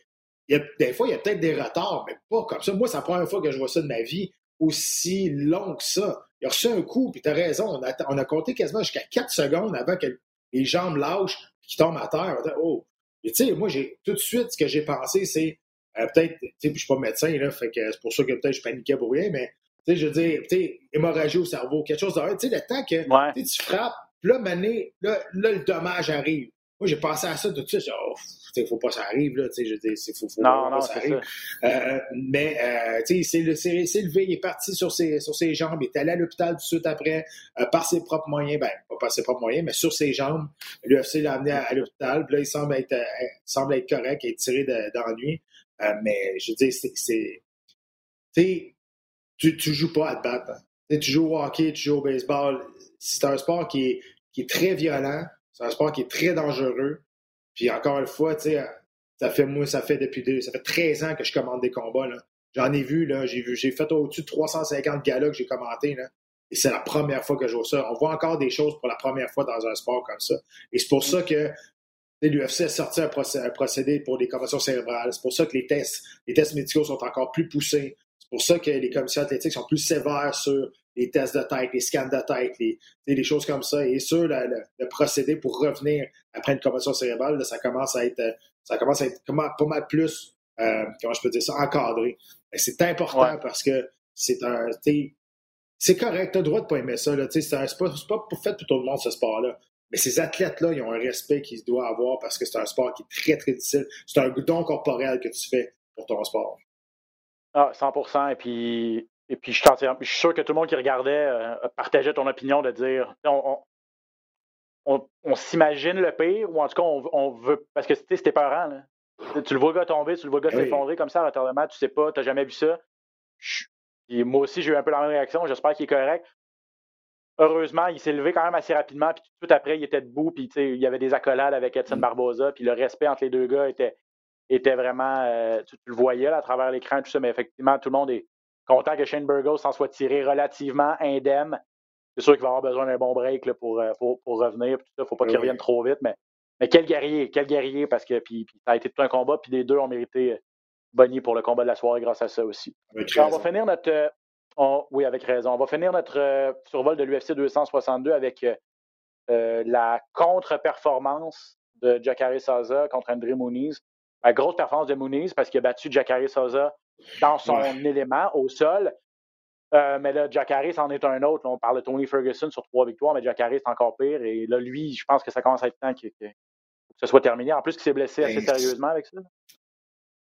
il y a, des fois, il y a peut-être des retards, mais pas comme ça. Moi, c'est la première fois que je vois ça de ma vie, aussi long que ça. Il a reçu un coup, puis tu as raison, on a, on a compté quasiment jusqu'à 4 secondes avant que les jambes lâchent, qu'il tombe à terre. Oh. Tu sais, moi, j'ai tout de suite, ce que j'ai pensé, c'est euh, peut-être, tu sais, je suis pas médecin, là, fait que c'est pour ça que peut-être je paniquais pour rien, mais tu sais, je veux dire, tu sais, hémorragie au cerveau, quelque chose de tu sais, le temps que ouais. tu frappes, là, mané, là, là, le dommage arrive. Moi, j'ai pensé à ça tout de suite. Oh, il faut pas que ça arrive, là. Je dis, faut, faut non, non, ça arrive. Euh, mais, euh, tu sais, c'est levé, il est parti sur ses, sur ses jambes, il est allé à l'hôpital tout de suite après, euh, par ses propres moyens. Ben, pas par ses propres moyens, mais sur ses jambes. L'UFC l'a amené à, à l'hôpital. Puis là, il semble être, semble être correct et tiré d'ennui. Euh, mais, je veux dire, c'est. Tu tu, joues pas à te battre. Hein. Tu joues au hockey, tu joues au baseball. C'est un sport qui est, qui est très violent. C'est un sport qui est très dangereux. Puis encore une fois, tu ça fait moi, ça fait depuis deux, ça fait 13 ans que je commande des combats. J'en ai vu, là, j'ai vu, j'ai fait au-dessus de 350 galas que j'ai commenté, là. Et c'est la première fois que je vois ça. On voit encore des choses pour la première fois dans un sport comme ça. Et c'est pour ça que l'UFC a sorti un, procédé, un procédé pour les commotions cérébrales. C'est pour ça que les tests, les tests médicaux sont encore plus poussés. C'est pour ça que les commissions athlétiques sont plus sévères sur les tests de tête, les scans de tête, les, les choses comme ça. Et sur le, le, le, procédé pour revenir après une commotion cérébrale, là, ça commence à être ça commence à être pas mal plus, euh, comment je peux dire ça, encadré. C'est important ouais. parce que c'est un. C'est correct, tu as le droit de pas aimer ça. C'est pas, pas pour fait pour tout le monde, ce sport-là. Mais ces athlètes-là, ils ont un respect qu'ils doivent avoir parce que c'est un sport qui est très, très difficile. C'est un don corporel que tu fais pour ton sport. Ah, 100 Et puis, et puis je, je, suis sûr que tout le monde qui regardait euh, partageait ton opinion de dire on, on, on, on s'imagine le pire, ou en tout cas, on, on veut. Parce que c'était peurant. Là. Tu le vois le gars tomber, tu le vois le gars Oui. s'effondrer comme ça à retardement, tu sais pas, tu n'as jamais vu ça. Je- et moi aussi, j'ai eu un peu la même réaction. J'espère qu'il est correct. Heureusement, il s'est levé quand même assez rapidement, puis tout de suite après, il était debout, puis tu sais, il y avait des accolades avec Edson Barboza, puis le respect entre les deux gars était, était vraiment. euh, tu, tu le voyais là, à travers l'écran, tout ça, mais effectivement, tout le monde est content que Shane Burgos s'en soit tiré relativement indemne. C'est sûr qu'il va avoir besoin d'un bon break là, pour, euh, pour, pour revenir. Puis tout ça, faut pas qu'il Oui. revienne trop vite. Mais, mais quel guerrier, quel guerrier, parce que puis, puis ça a été tout un combat, puis les deux ont mérité euh, Bonnie pour le combat de la soirée grâce à ça aussi. On va finir notre. On- oui, avec raison. On va finir notre euh, survol de l'UFC 262 avec euh, euh, la contre-performance de Jacare Souza contre André Muniz. La grosse performance de Muniz parce qu'il a battu Jacare Souza dans son Ouais. élément au sol. Euh, mais là, Jacare, c'en est un autre. On parle de Tony Ferguson sur trois victoires, mais Jacare, c'est encore pire. Et là, lui, je pense que ça commence à être temps que, que- ce soit terminé. En plus, qu'il s'est blessé assez Ben, sérieusement avec ça.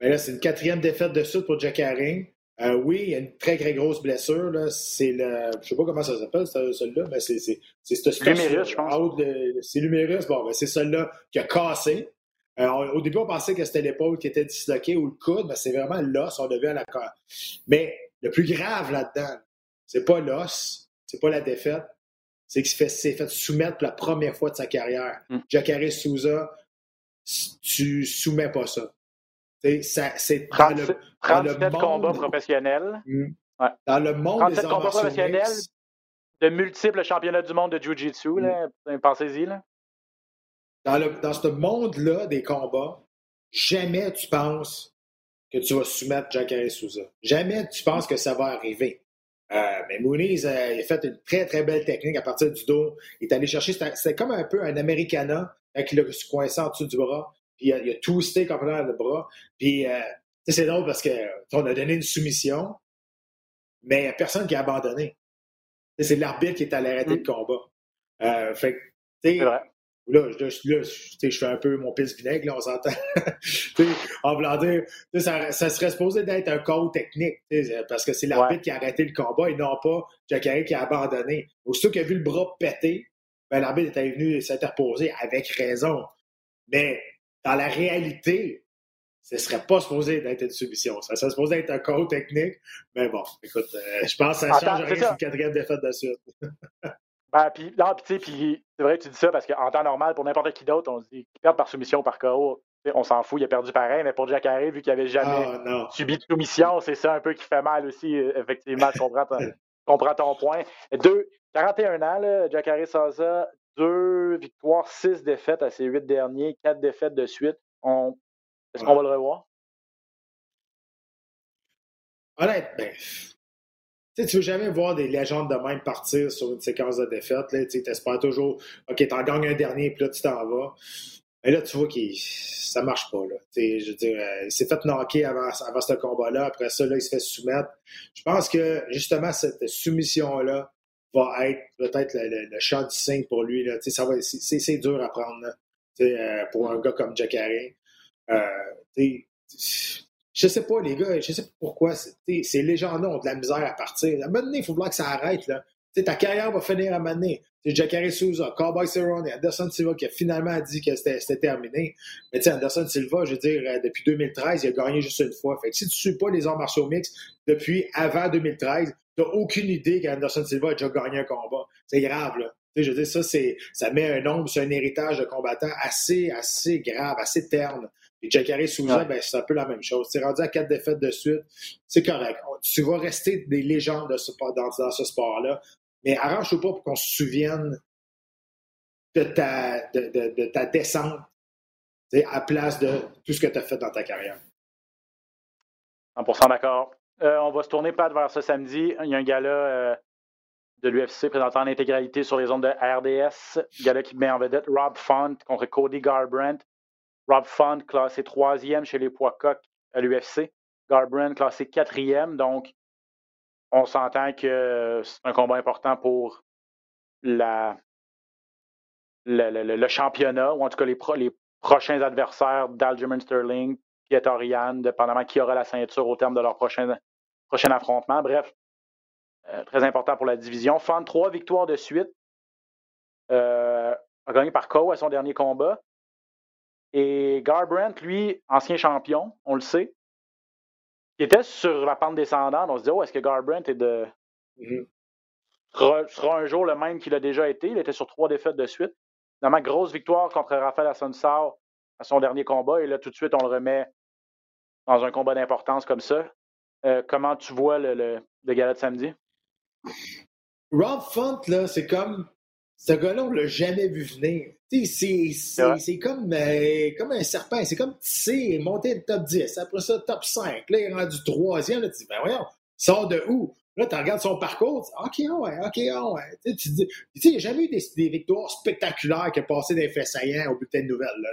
Mais là, c'est une quatrième défaite de suite pour Jack Haring. Euh, oui, il y a une très, très grosse blessure. là. C'est le. Je sais pas comment ça s'appelle, ce- celui-là, mais c'est c'est- c'est ce L'humérus, je pense. C'est l'humérus. Bon, ben, c'est celui-là qui a cassé. Euh, on- au début, on pensait que c'était l'épaule qui était disloquée ou le coude, mais c'est vraiment l'os. On devait à la Mais le plus grave là-dedans, c'est pas l'os, c'est pas la défaite, c'est qu'il s'est fait, s'est fait soumettre pour la première fois de sa carrière. Mm. Jacare Souza, tu soumets pas ça. C'est dans le, 37, dans le 37 combats monde- professionnels, Mm. Ouais. Dans le monde 37 des combats professionnels. de multiples championnats du monde de Jiu-Jitsu. là. Pensez-y. Là. dans, le, dans ce monde-là des combats, jamais tu penses que tu vas soumettre Jacare Souza. Jamais tu penses que ça va arriver. Euh, mais Mooney, il a fait une très, très belle technique à partir du dos. Il est allé chercher, c'était comme un peu un Americana, quand il a se coincé en dessous du bras, puis il a, il a twisté complètement le bras. Puis, euh, tu sais, c'est drôle parce qu'on a donné une soumission, mais il n'y a personne qui a abandonné. Tu sais, C'est l'arbitre qui est allé arrêter Mm. le combat. Euh, fait que, tu sais. Là, je, là, je, fais un peu mon pisse vinaigre, là, on s'entend. Tu sais, en voulant dire, ça, ça serait supposé d'être un call technique, tu sais, parce que c'est l'arbitre Ouais. qui a arrêté le combat et non pas Jacare qui a abandonné. Aussitôt qu'il a vu le bras péter, ben, l'arbitre était venu s'interposer avec raison. Mais dans la réalité, ce serait pas supposé d'être une soumission. Ça serait supposé être un call technique. Mais bon, écoute, euh, je pense que ça change c'est rien sur une quatrième défaite de suite. Ben, puis, non, puis, tu sais, puis c'est vrai que tu dis ça parce qu'en temps normal, pour n'importe qui d'autre, on se dit qu'il perd par soumission par KO. On s'en fout, il a perdu pareil, mais pour Jack Harry, vu qu'il n'avait jamais oh, subi de soumission, c'est ça un peu qui fait mal aussi, effectivement. Je comprends ton, comprends ton point. Deux, 41 ans, là, Jack Harry Saza, deux victoires, six défaites à ses huit derniers, quatre défaites de suite. On... Est-ce qu'on va le revoir? Honnêtement, tu ne veux jamais voir des légendes de même partir sur une séquence de défaites. Tu espères toujours, OK, t'en gagnes un dernier, puis là, tu t'en vas. Mais là, tu vois que ça marche pas. Là. Je veux dire, euh, il s'est fait knocker avant, avant ce combat-là. Après ça, là, il se fait soumettre. Je pense que, justement, cette soumission-là va être peut-être le, le, du signe pour lui. Là. Ça va, c'est, dur à prendre euh, pour un gars comme Jack Harry. Euh, je sais pas, les gars, je sais pas pourquoi. Ces légendes-là ont de la misère à partir. À un moment donné, il faut voir que ça arrête. Là. ta carrière va finir à un moment donné. Jacare Souza, Cowboy Cerrone, Anderson Silva qui a finalement dit que c'était terminé. Mais Anderson Silva, je veux dire, euh, depuis 2013, il a gagné juste une fois. Fait que si tu ne suis pas les arts martiaux mix depuis avant 2013, tu n'as aucune idée qu'Anderson Silva a déjà gagné un combat. C'est grave, là. je veux dire, ça, ça met un nombre sur un héritage de combattants assez, assez grave, assez terne. Et Jacare Souza, ben, c'est un peu la même chose. Tu es rendu à quatre défaites de suite, c'est correct. Tu vas rester des légendes de ce, dans, dans ce sport-là. Mais arrange-toi pas pour qu'on se souvienne de ta, de, ta descente à place de tout ce que tu as fait dans ta carrière. 100% d'accord. Euh, on va se tourner pas vers ce samedi. Il y a un gars-là euh, de l'UFC présentant en intégralité sur les ondes de RDS. Gars-là qui met en vedette Rob Font contre Cody Garbrandt. Rob Font classé troisième chez les poids coqs à l'UFC. Garbrandt classé quatrième. Donc, on s'entend que c'est un combat important pour la, le, championnat, ou en tout cas les, les prochains adversaires d'Aljamain Sterling, Orian, dépendamment qui aura la ceinture au terme de leur prochain, prochain affrontement. Bref, euh, très important pour la division. Font trois victoires de suite. Euh, a gagné par KO à son dernier combat. Et Garbrandt, lui, ancien champion, on le sait, il était sur la pente descendante. On se dit, oh, est-ce que Garbrandt est de. Mm-hmm. sera, un jour le même qu'il a déjà été? Il était sur trois défaites de suite. Finalement, grosse victoire contre Rafael Assonsar à son dernier combat. Et là, tout de suite, on le remet dans un combat d'importance comme ça. Euh, comment tu vois le, le, le gala de samedi? Rob Font, là, c'est comme. Ce gars-là, on l'a jamais vu venir. C'est comme, euh, comme un serpent. C'est comme tissé, monter le top 10. Après ça, top 5. Là, il est rendu troisième. Là, tu dis, ben voyons, il sort de où? Là, tu regardes son parcours, tu dis, OK, ouais, OK, ouais. Tu dis, il n'y a jamais eu des, des, victoires spectaculaires qui ont passé des faits saillants au bulletin de nouvelles. Là,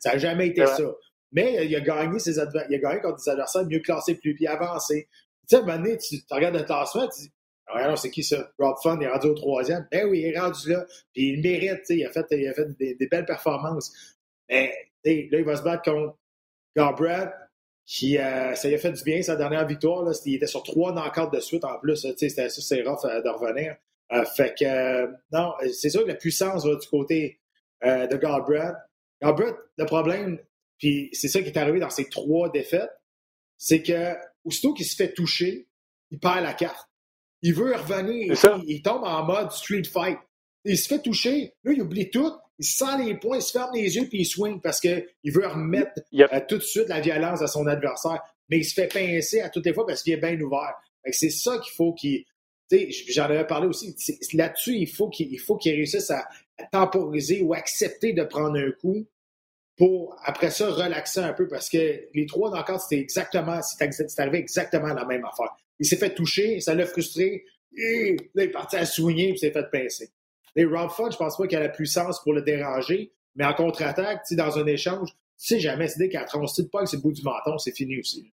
ça n'a jamais été ça. Mais il a gagné ses il a gagné contre des adversaires mieux classés, plus, puis avancés. Tu sais, à un moment donné, tu, regardes le classement, tu dis, alors, c'est qui ça? Rob Fun est rendu au troisième. Ben oui, il est rendu là. Puis il mérite, il a fait, il a fait des, belles performances. Mais là, il va se battre contre Garbrandt, qui euh, ça lui a fait du bien sa dernière victoire. Là. Il était sur trois knockouts de suite en plus. C'était ça, c'est rough euh, de revenir. Euh, fait que non, c'est sûr que la puissance va du côté de Garbrandt. Garbrandt, le problème, puis c'est ça qui est arrivé dans ces trois défaites, c'est que aussitôt qu'il se fait toucher, il perd la carte. Il veut revenir. Il, tombe en mode street fight. Il se fait toucher. Là, il oublie tout. Il sent les points, il se ferme les yeux puis il swing parce qu'il veut remettre euh, tout de suite la violence à son adversaire. Mais il se fait pincer à toutes les fois parce qu'il est bien ouvert. C'est ça qu'il faut qu'il. J'en avais parlé aussi. Là-dessus, il faut qu'il faut qu'il réussisse à, temporiser ou accepter de prendre un coup pour, après ça, relaxer un peu parce que les trois knockouts, c'était exactement, c'est arrivé exactement la même affaire. Il s'est fait toucher, ça l'a frustré. Et là, il est parti à soigner et s'est fait pincer. Les Rob Fun, je pense pas qu'il a la puissance pour le déranger, mais en contre-attaque, dans un échange, tu sais jamais, c'est dès qu'elle tronche pas avec ses bouts du menton, c'est fini aussi.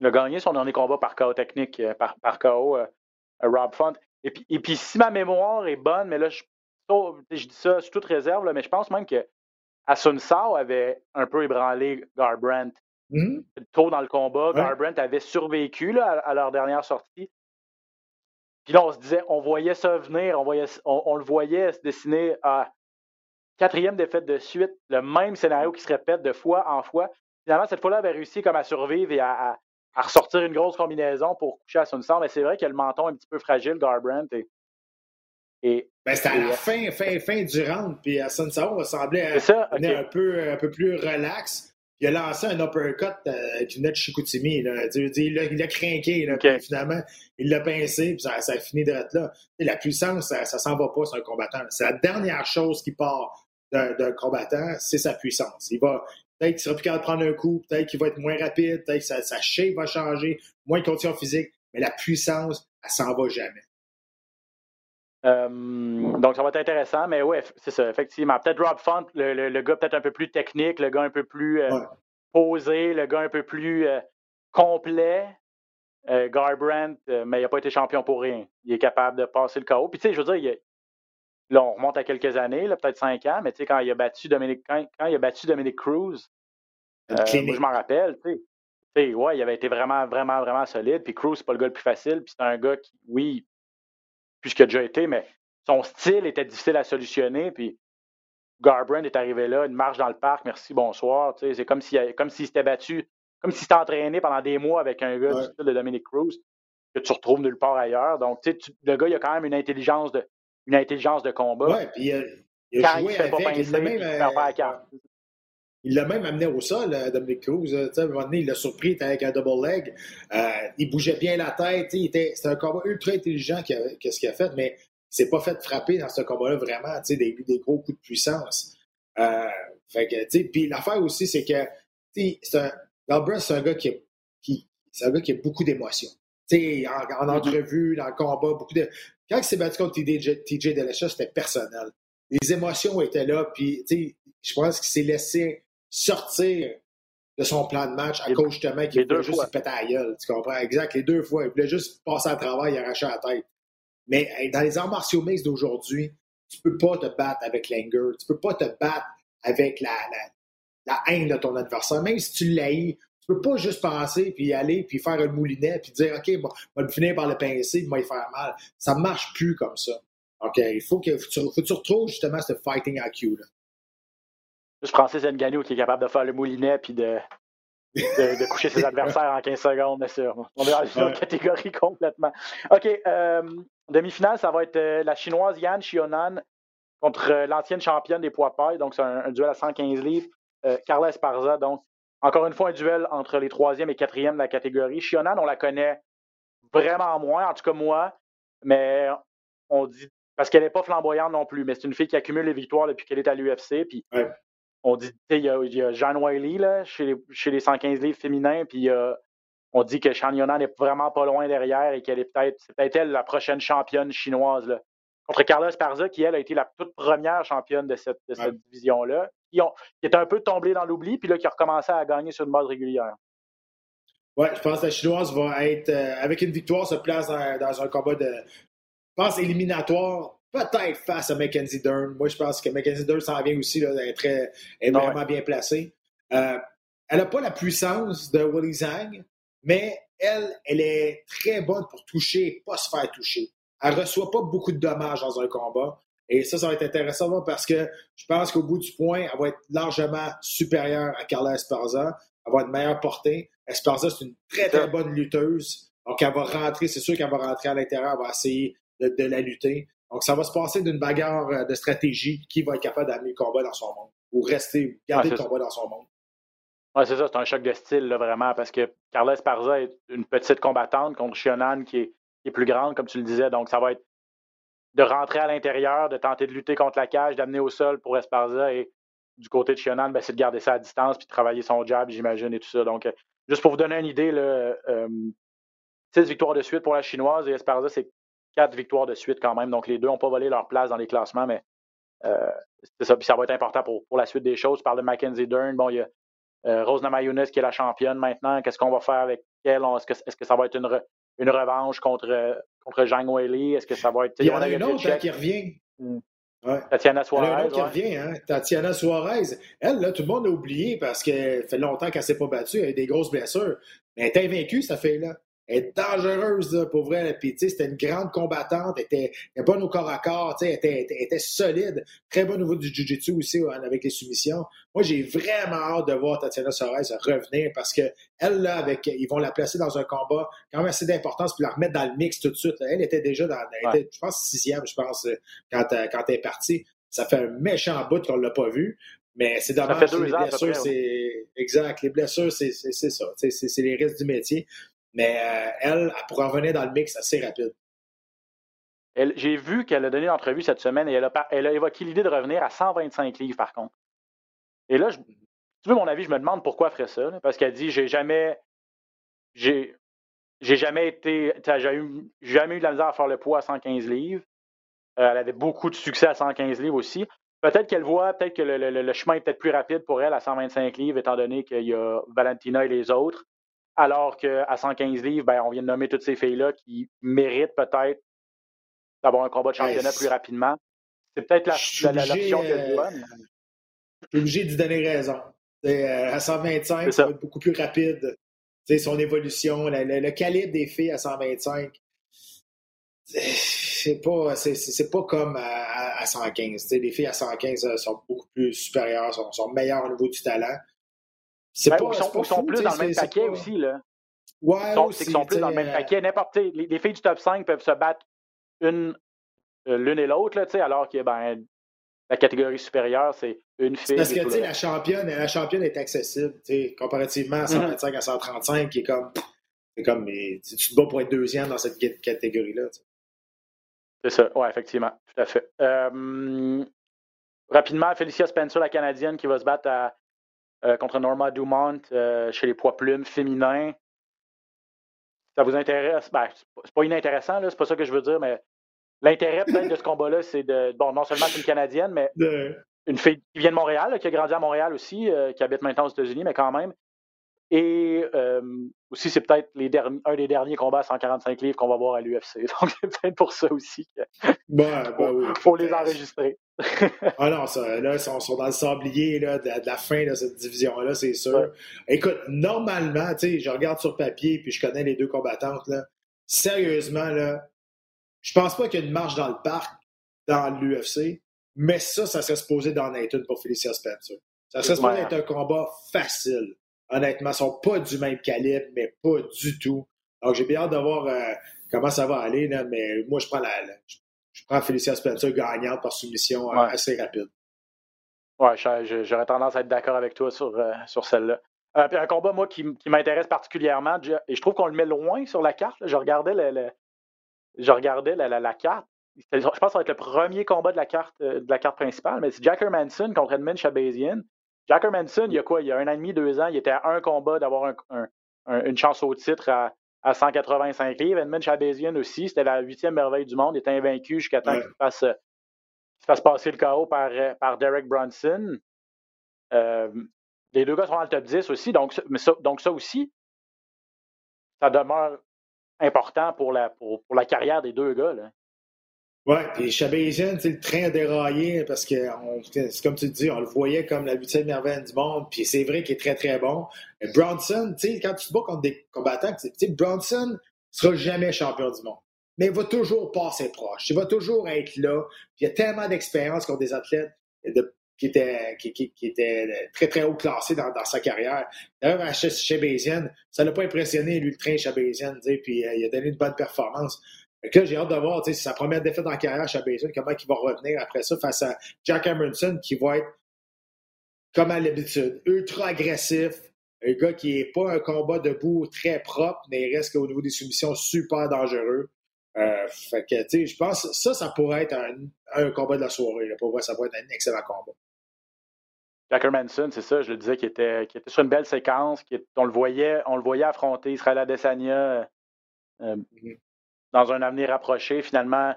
Il a gagné son dernier combat par KO technique, euh, par, par KO, euh, Rob Font. Et puis, et puis, si ma mémoire est bonne, mais là, je, je dis ça sous toute réserve, là, mais je pense même que Asun Sao avait un peu ébranlé Garbrandt Mm-hmm. Tôt dans le combat, Garbrandt avait survécu à, leur dernière sortie. Puis là, on se disait, on voyait ça venir, on, voyait, on, le voyait se dessiner à quatrième défaite de suite, le même scénario qui se répète de fois en fois. Finalement, cette fois-là, il avait réussi comme à survivre et à, ressortir une grosse combinaison pour coucher à. Mais c'est vrai qu'il a le menton un petit peu fragile, Garbrandt. Et Et, ben, c'était à la et, fin, fin, fin du round, puis Hassan Sao semblait ça? Okay. un, peu, un peu plus relax. Il a lancé un uppercut euh, qui venait de Chicoutimi. Là. Il l'a il a craqué, là, okay. puis finalement, il l'a pincé, puis ça, ça a fini d'être là. Et la puissance, ça, ça s'en va pas sur un combattant. C'est la dernière chose qui part d'un combattant, c'est sa puissance. Il va peut-être qu'il sera plus capable de prendre un coup, peut-être qu'il va être moins rapide, peut-être que sa, sa shape va changer, moins de conditions physiques, mais la puissance, elle s'en va jamais. Euh, donc, ça va être intéressant, mais oui, c'est ça, effectivement. Peut-être Rob Font, le, le, le, gars peut-être un peu plus technique, le gars un peu plus euh, ouais. posé, le gars un peu plus euh, complet. Garbrandt, mais il n'a pas été champion pour rien. Il est capable de passer le KO. Puis, tu sais, je veux dire, il a, là, on remonte à quelques années, peut-être cinq ans, mais tu sais, quand il a battu Dominic, quand, quand il a battu Dominic Cruz, moi, je m'en rappelle, tu sais. ouais, il avait été vraiment, vraiment, vraiment solide. Puis Cruz, c'est pas le gars le plus facile. Puis c'est un gars qui, oui, puisqu'il a déjà été, mais son style était difficile à solutionner. Puis Garbrandt est arrivé là, une marche dans le parc, merci, bonsoir. C'est comme s'il comme s'il s'était battu, comme s'il s'était entraîné pendant des mois avec un gars ouais. du style de Dominic Cruz que tu retrouves nulle part ailleurs. Donc, tu sais, le gars, il a quand même une intelligence de, une intelligence de combat. Ouais, puis il a, il a joué il fait avec, pas pincer, il même, il. Il l'a même amené au sol, Dominic Cruz. À un moment donné, il l'a surpris avec un double leg. Euh, il bougeait bien la tête. C'était un combat ultra intelligent qu'est-ce qu'il a fait, mais il s'est pas fait frapper dans ce combat-là vraiment des, des gros coups de puissance. Euh, fait que, puis l'affaire aussi, c'est que Galbraith, c'est un gars qui, a, qui un gars qui a beaucoup d'émotions. En, en entrevue, dans le combat, beaucoup de. Quand il s'est battu contre TJ, TJ Dillashaw, c'était personnel. Les émotions étaient là, puis je pense qu'il s'est laissé sortir de son plan de match à les, cause justement qu'il voulait juste se péter à la gueule. Tu comprends? Exact, les deux fois. Il voulait juste passer à travers et arracher la tête. Mais dans les arts martiaux mixtes d'aujourd'hui, tu peux pas te battre avec l'anger. Tu peux pas te battre avec la, la, la haine de ton adversaire. Même si tu l'haïs, tu peux pas juste penser, puis aller, puis faire un moulinet, puis dire, OK, bon, on va finir par le pincer, il va y faire mal. Ça marche plus comme ça. OK, il faut que, faut que, tu, faut que tu retrouves justement ce fighting IQ. Là. Juste Francis Ngannou qui est capable de faire le moulinet puis de, de, de coucher ses adversaires en 15 secondes, bien sûr. On est dans une autre catégorie complètement. OK, euh, demi-finale, ça va être euh, la chinoise Yan Xionan contre euh, l'ancienne championne des poids pailles. Donc, c'est un, un, duel à 115 livres. Euh, Carla Esparza, donc, encore une fois, un duel entre les troisième et quatrième de la catégorie. Xionan, on la connaît vraiment moins, en tout cas moi, mais on dit parce qu'elle n'est pas flamboyante non plus, mais c'est une fille qui accumule les victoires depuis qu'elle est à l'UFC. Puis ouais. On dit, il y, a, il y a Jeanne Wiley là, chez, les, chez les 115 livres féminins, puis euh, on dit que Shan Yonan n'est vraiment pas loin derrière et qu'elle est peut-être, c'est peut-être elle la prochaine championne chinoise. Là. Contre Carla Esparza, qui elle a été la toute première championne de cette, de cette ouais. division-là, qui, ont, qui est un peu tombée dans l'oubli, puis là qui a recommencé à gagner sur une base régulière. Oui, je pense que la chinoise va être, euh, avec une victoire, se place dans, dans un combat de, je pense, éliminatoire, peut-être face à Mackenzie Dern. Moi, je pense que Mackenzie Dern s'en vient aussi, là, elle est, très, elle est vraiment ouais. bien placée. Euh, elle n'a pas la puissance de Willie Zhang, mais elle, elle est très bonne pour toucher et pas se faire toucher. Elle ne reçoit pas beaucoup de dommages dans un combat. Et ça, ça va être intéressant parce que je pense qu'au bout du point, elle va être largement supérieure à Carla Esparza. Elle va être meilleure portée. Esparza, c'est une très, très bonne lutteuse. Donc, elle va rentrer, c'est sûr qu'elle va rentrer à l'intérieur, elle va essayer de, de, la lutter. Donc, ça va se passer d'une bagarre euh, de stratégie qui va être capable d'amener le combat dans son monde ou rester, garder ouais, le combat ça. dans son monde. Oui, c'est ça, c'est un choc de style, là, vraiment, parce que Carla Esparza est une petite combattante contre Shionan qui est, qui est plus grande, comme tu le disais. Donc, ça va être de rentrer à l'intérieur, de tenter de lutter contre la cage, d'amener au sol pour Esparza et du côté de Shionan, ben, c'est de garder ça à distance puis de travailler son jab, j'imagine, et tout ça. Donc, juste pour vous donner une idée, là, euh, victoires de suite pour la chinoise et Esparza, c'est quatre victoires de suite quand même. Donc, les deux n'ont pas volé leur place dans les classements, mais euh, c'est ça. Puis ça va être important pour, pour la suite des choses. Je parle de Mackenzie Dern. Bon, il y a euh, Rose Namajunas qui est la championne maintenant. Qu'est-ce qu'on va faire avec elle? Est-ce que, est que, ça va être une, re, une revanche contre, contre Zhang Weili? Est-ce que ça va être. Il y en a une autre hein, qui revient. Hmm. Ouais. Tatiana Suarez. Il y en a une autre ouais. qui revient, hein? Tatiana Suarez. Elle, là, tout le monde a oublié parce qu'elle fait longtemps qu'elle ne s'est pas battue. Elle a des grosses blessures. Mais elle est invaincue, cette fille-là. Elle est dangereuse, là, pour vrai. Puis, tu sais, c'était une grande combattante. Elle était, elle était bonne au corps à corps. Tu sais, elle était, elle était- elle était solide. Très bonne au niveau du jiu-jitsu aussi, hein, avec les soumissions. Moi, j'ai vraiment hâte de voir Tatiana Suarez revenir parce que elle, là, avec, ils vont la placer dans un combat quand même assez d'importance puis la remettre dans le mix tout de suite. là. Elle était déjà dans, elle Ouais. était, je pense, sixième, je pense, euh, quand, euh, quand elle est partie. Ça fait un méchant bout qu'on l'a pas vu. Mais c'est dommage. les blessures, c'est exact. Les blessures, c'est ça. C'est les risques du métier. Mais euh, elle, elle pourra revenir dans le mix assez rapide. J'ai vu qu'elle a donné une entrevue cette semaine et elle a, par- elle a évoqué l'idée de revenir à 125 livres, par contre. Et là, je- si tu veux mon avis, je me demande pourquoi elle ferait ça. là, parce qu'elle dit j'ai jamais. J'ai. J'ai jamais été. J'ai eu- jamais eu de la misère à faire le poids à 115 livres. Euh, elle avait beaucoup de succès à 115 livres aussi. Peut-être qu'elle voit, peut-être que le, le- le chemin est peut-être plus rapide pour elle à 125 livres, étant donné qu'il y a Valentina et les autres. Alors qu'à 115 livres, ben, on vient de nommer toutes ces filles-là qui méritent peut-être d'avoir un combat de championnat Ouais, plus rapidement. C'est peut-être la- suis la- la- l'option qu'elle euh, mais- Je suis obligé d'y donner raison. Euh, à 125, C'est ça va être beaucoup plus rapide. Tu sais, son évolution, le, le- le calibre des filles à 125, c'est pas, c'est, pas comme à, à- à 115. Tu sais, les filles à 115 euh, sont beaucoup plus supérieures, sont, sont meilleures au niveau du talent. C'est Ben, pas, ou sont, pas sont fou, plus dans le même paquet pas- aussi. Là. Ouais, Ils sont, aussi, c'est qu'ils sont plus dans le même euh, paquet. N'importe, les, les filles du top 5 peuvent se battre une, euh, l'une et l'autre, là, tu sais, alors que ben, la catégorie supérieure, c'est une fille. Parce et que tout tu sais, le la championne, la championne est accessible, tu sais, comparativement à Mhm. 125 à 135, qui est comme, c'est comme mais tu te bats pour être deuxième dans cette cat- catégorie-là. C'est ça, oui, effectivement, tout à fait. Euh, rapidement, Felicia Spencer, la Canadienne, qui va se battre à- contre Norma Dumont euh, chez les poids plumes féminins. Ça vous intéresse? Ben, c'est pas- inintéressant, là, c'est pas ça que je veux dire, mais l'intérêt peut-être de ce combat-là, c'est de. Bon, non seulement c'est une Canadienne, mais une fille qui vient de Montréal, là, qui a grandi à Montréal aussi, euh, qui habite maintenant aux États-Unis, mais quand même. Et euh, aussi, c'est peut-être les un des derniers combats à 145 livres qu'on va voir à l'UFC. Donc, c'est peut-être pour ça aussi qu'il Ben, ben oui, faut les enregistrer. Ah non, ça, là, ils sont, sont dans le sablier là, de, de la fin de cette division-là, c'est sûr. Ouais. Écoute, normalement, tu sais, je regarde sur papier puis je connais les deux combattantes. Là. Sérieusement, là, je pense pas qu'il y ait une marche dans le parc dans l'UFC, mais ça, ça serait supposé d'en être une pour Felicia Spencer. Ça serait supposé Ouais. être un combat facile. Honnêtement, ils sont pas du même calibre, mais pas du tout. Donc, j'ai bien hâte de voir euh, comment ça va aller, là, mais moi, je prends la, la- je, je prends Felicia Spencer gagnante par soumission euh, Ouais. assez rapide. Ouais, j'aurais tendance à être d'accord avec toi sur, euh, sur celle-là. Euh, puis un combat, moi, qui, qui m'intéresse particulièrement, et je trouve qu'on le met loin sur la carte. là. Je regardais, le, le- je regardais la, la- la carte. Je pense que ça va être le premier combat de la carte, de la carte principale, mais c'est Jack Hermanson contre Edmund Shabazian. Jack Hermanson, il y a quoi? Il y a un an et demi, deux ans, il était à un combat d'avoir un- un- un- une chance au titre à, à 185 livres. Edmund Shabazian aussi, c'était la huitième merveille du monde. Il était invaincu jusqu'à temps Ouais. qu'il fasse, euh, fasse passer le KO par, euh, par Derek Brunson. Euh, les deux gars sont dans le top 10 aussi, donc, ça- mais ça, donc ça aussi, ça demeure important pour la, pour, pour la carrière des deux gars. Là. Ouais, puis Chabazian, le train a déraillé parce que, on- comme tu le dis, on le voyait comme la huitième merveille du monde, puis c'est vrai qu'il est très, très bon. Mais Bronson, tu sais, quand tu te bats contre des combattants, tu sais, Bronson sera jamais champion du monde. Mais il va toujours passer proche. Il va toujours être là. Puis il y a tellement d'expérience contre des athlètes qui, étaient, qui, étaient très, très haut classés dans, sa carrière. D'ailleurs, à Chabazian, ça l'a pas impressionné, lui, le train sais, puis euh, il a donné une bonne performance. Là, j'ai hâte de voir, c'est sa première défaite en carrière chez Basin, comment il va revenir après ça face à Jack Emerson, qui va être, comme à l'habitude, ultra agressif. Un gars qui est pas un combat debout très propre, mais il reste qu'au niveau des soumissions super dangereux. Euh, fait que, tu sais, je pense que ça, ça pourrait être un, un combat de la soirée. Là. Pour moi, ça pourrait être un excellent combat. Jack Hermanson, c'est ça, je le disais, qui était, qui était sur une belle séquence, qui on, le voyait, on le voyait affronter Israël Adesanya euh, Mhm. Dans un avenir rapproché. Finalement,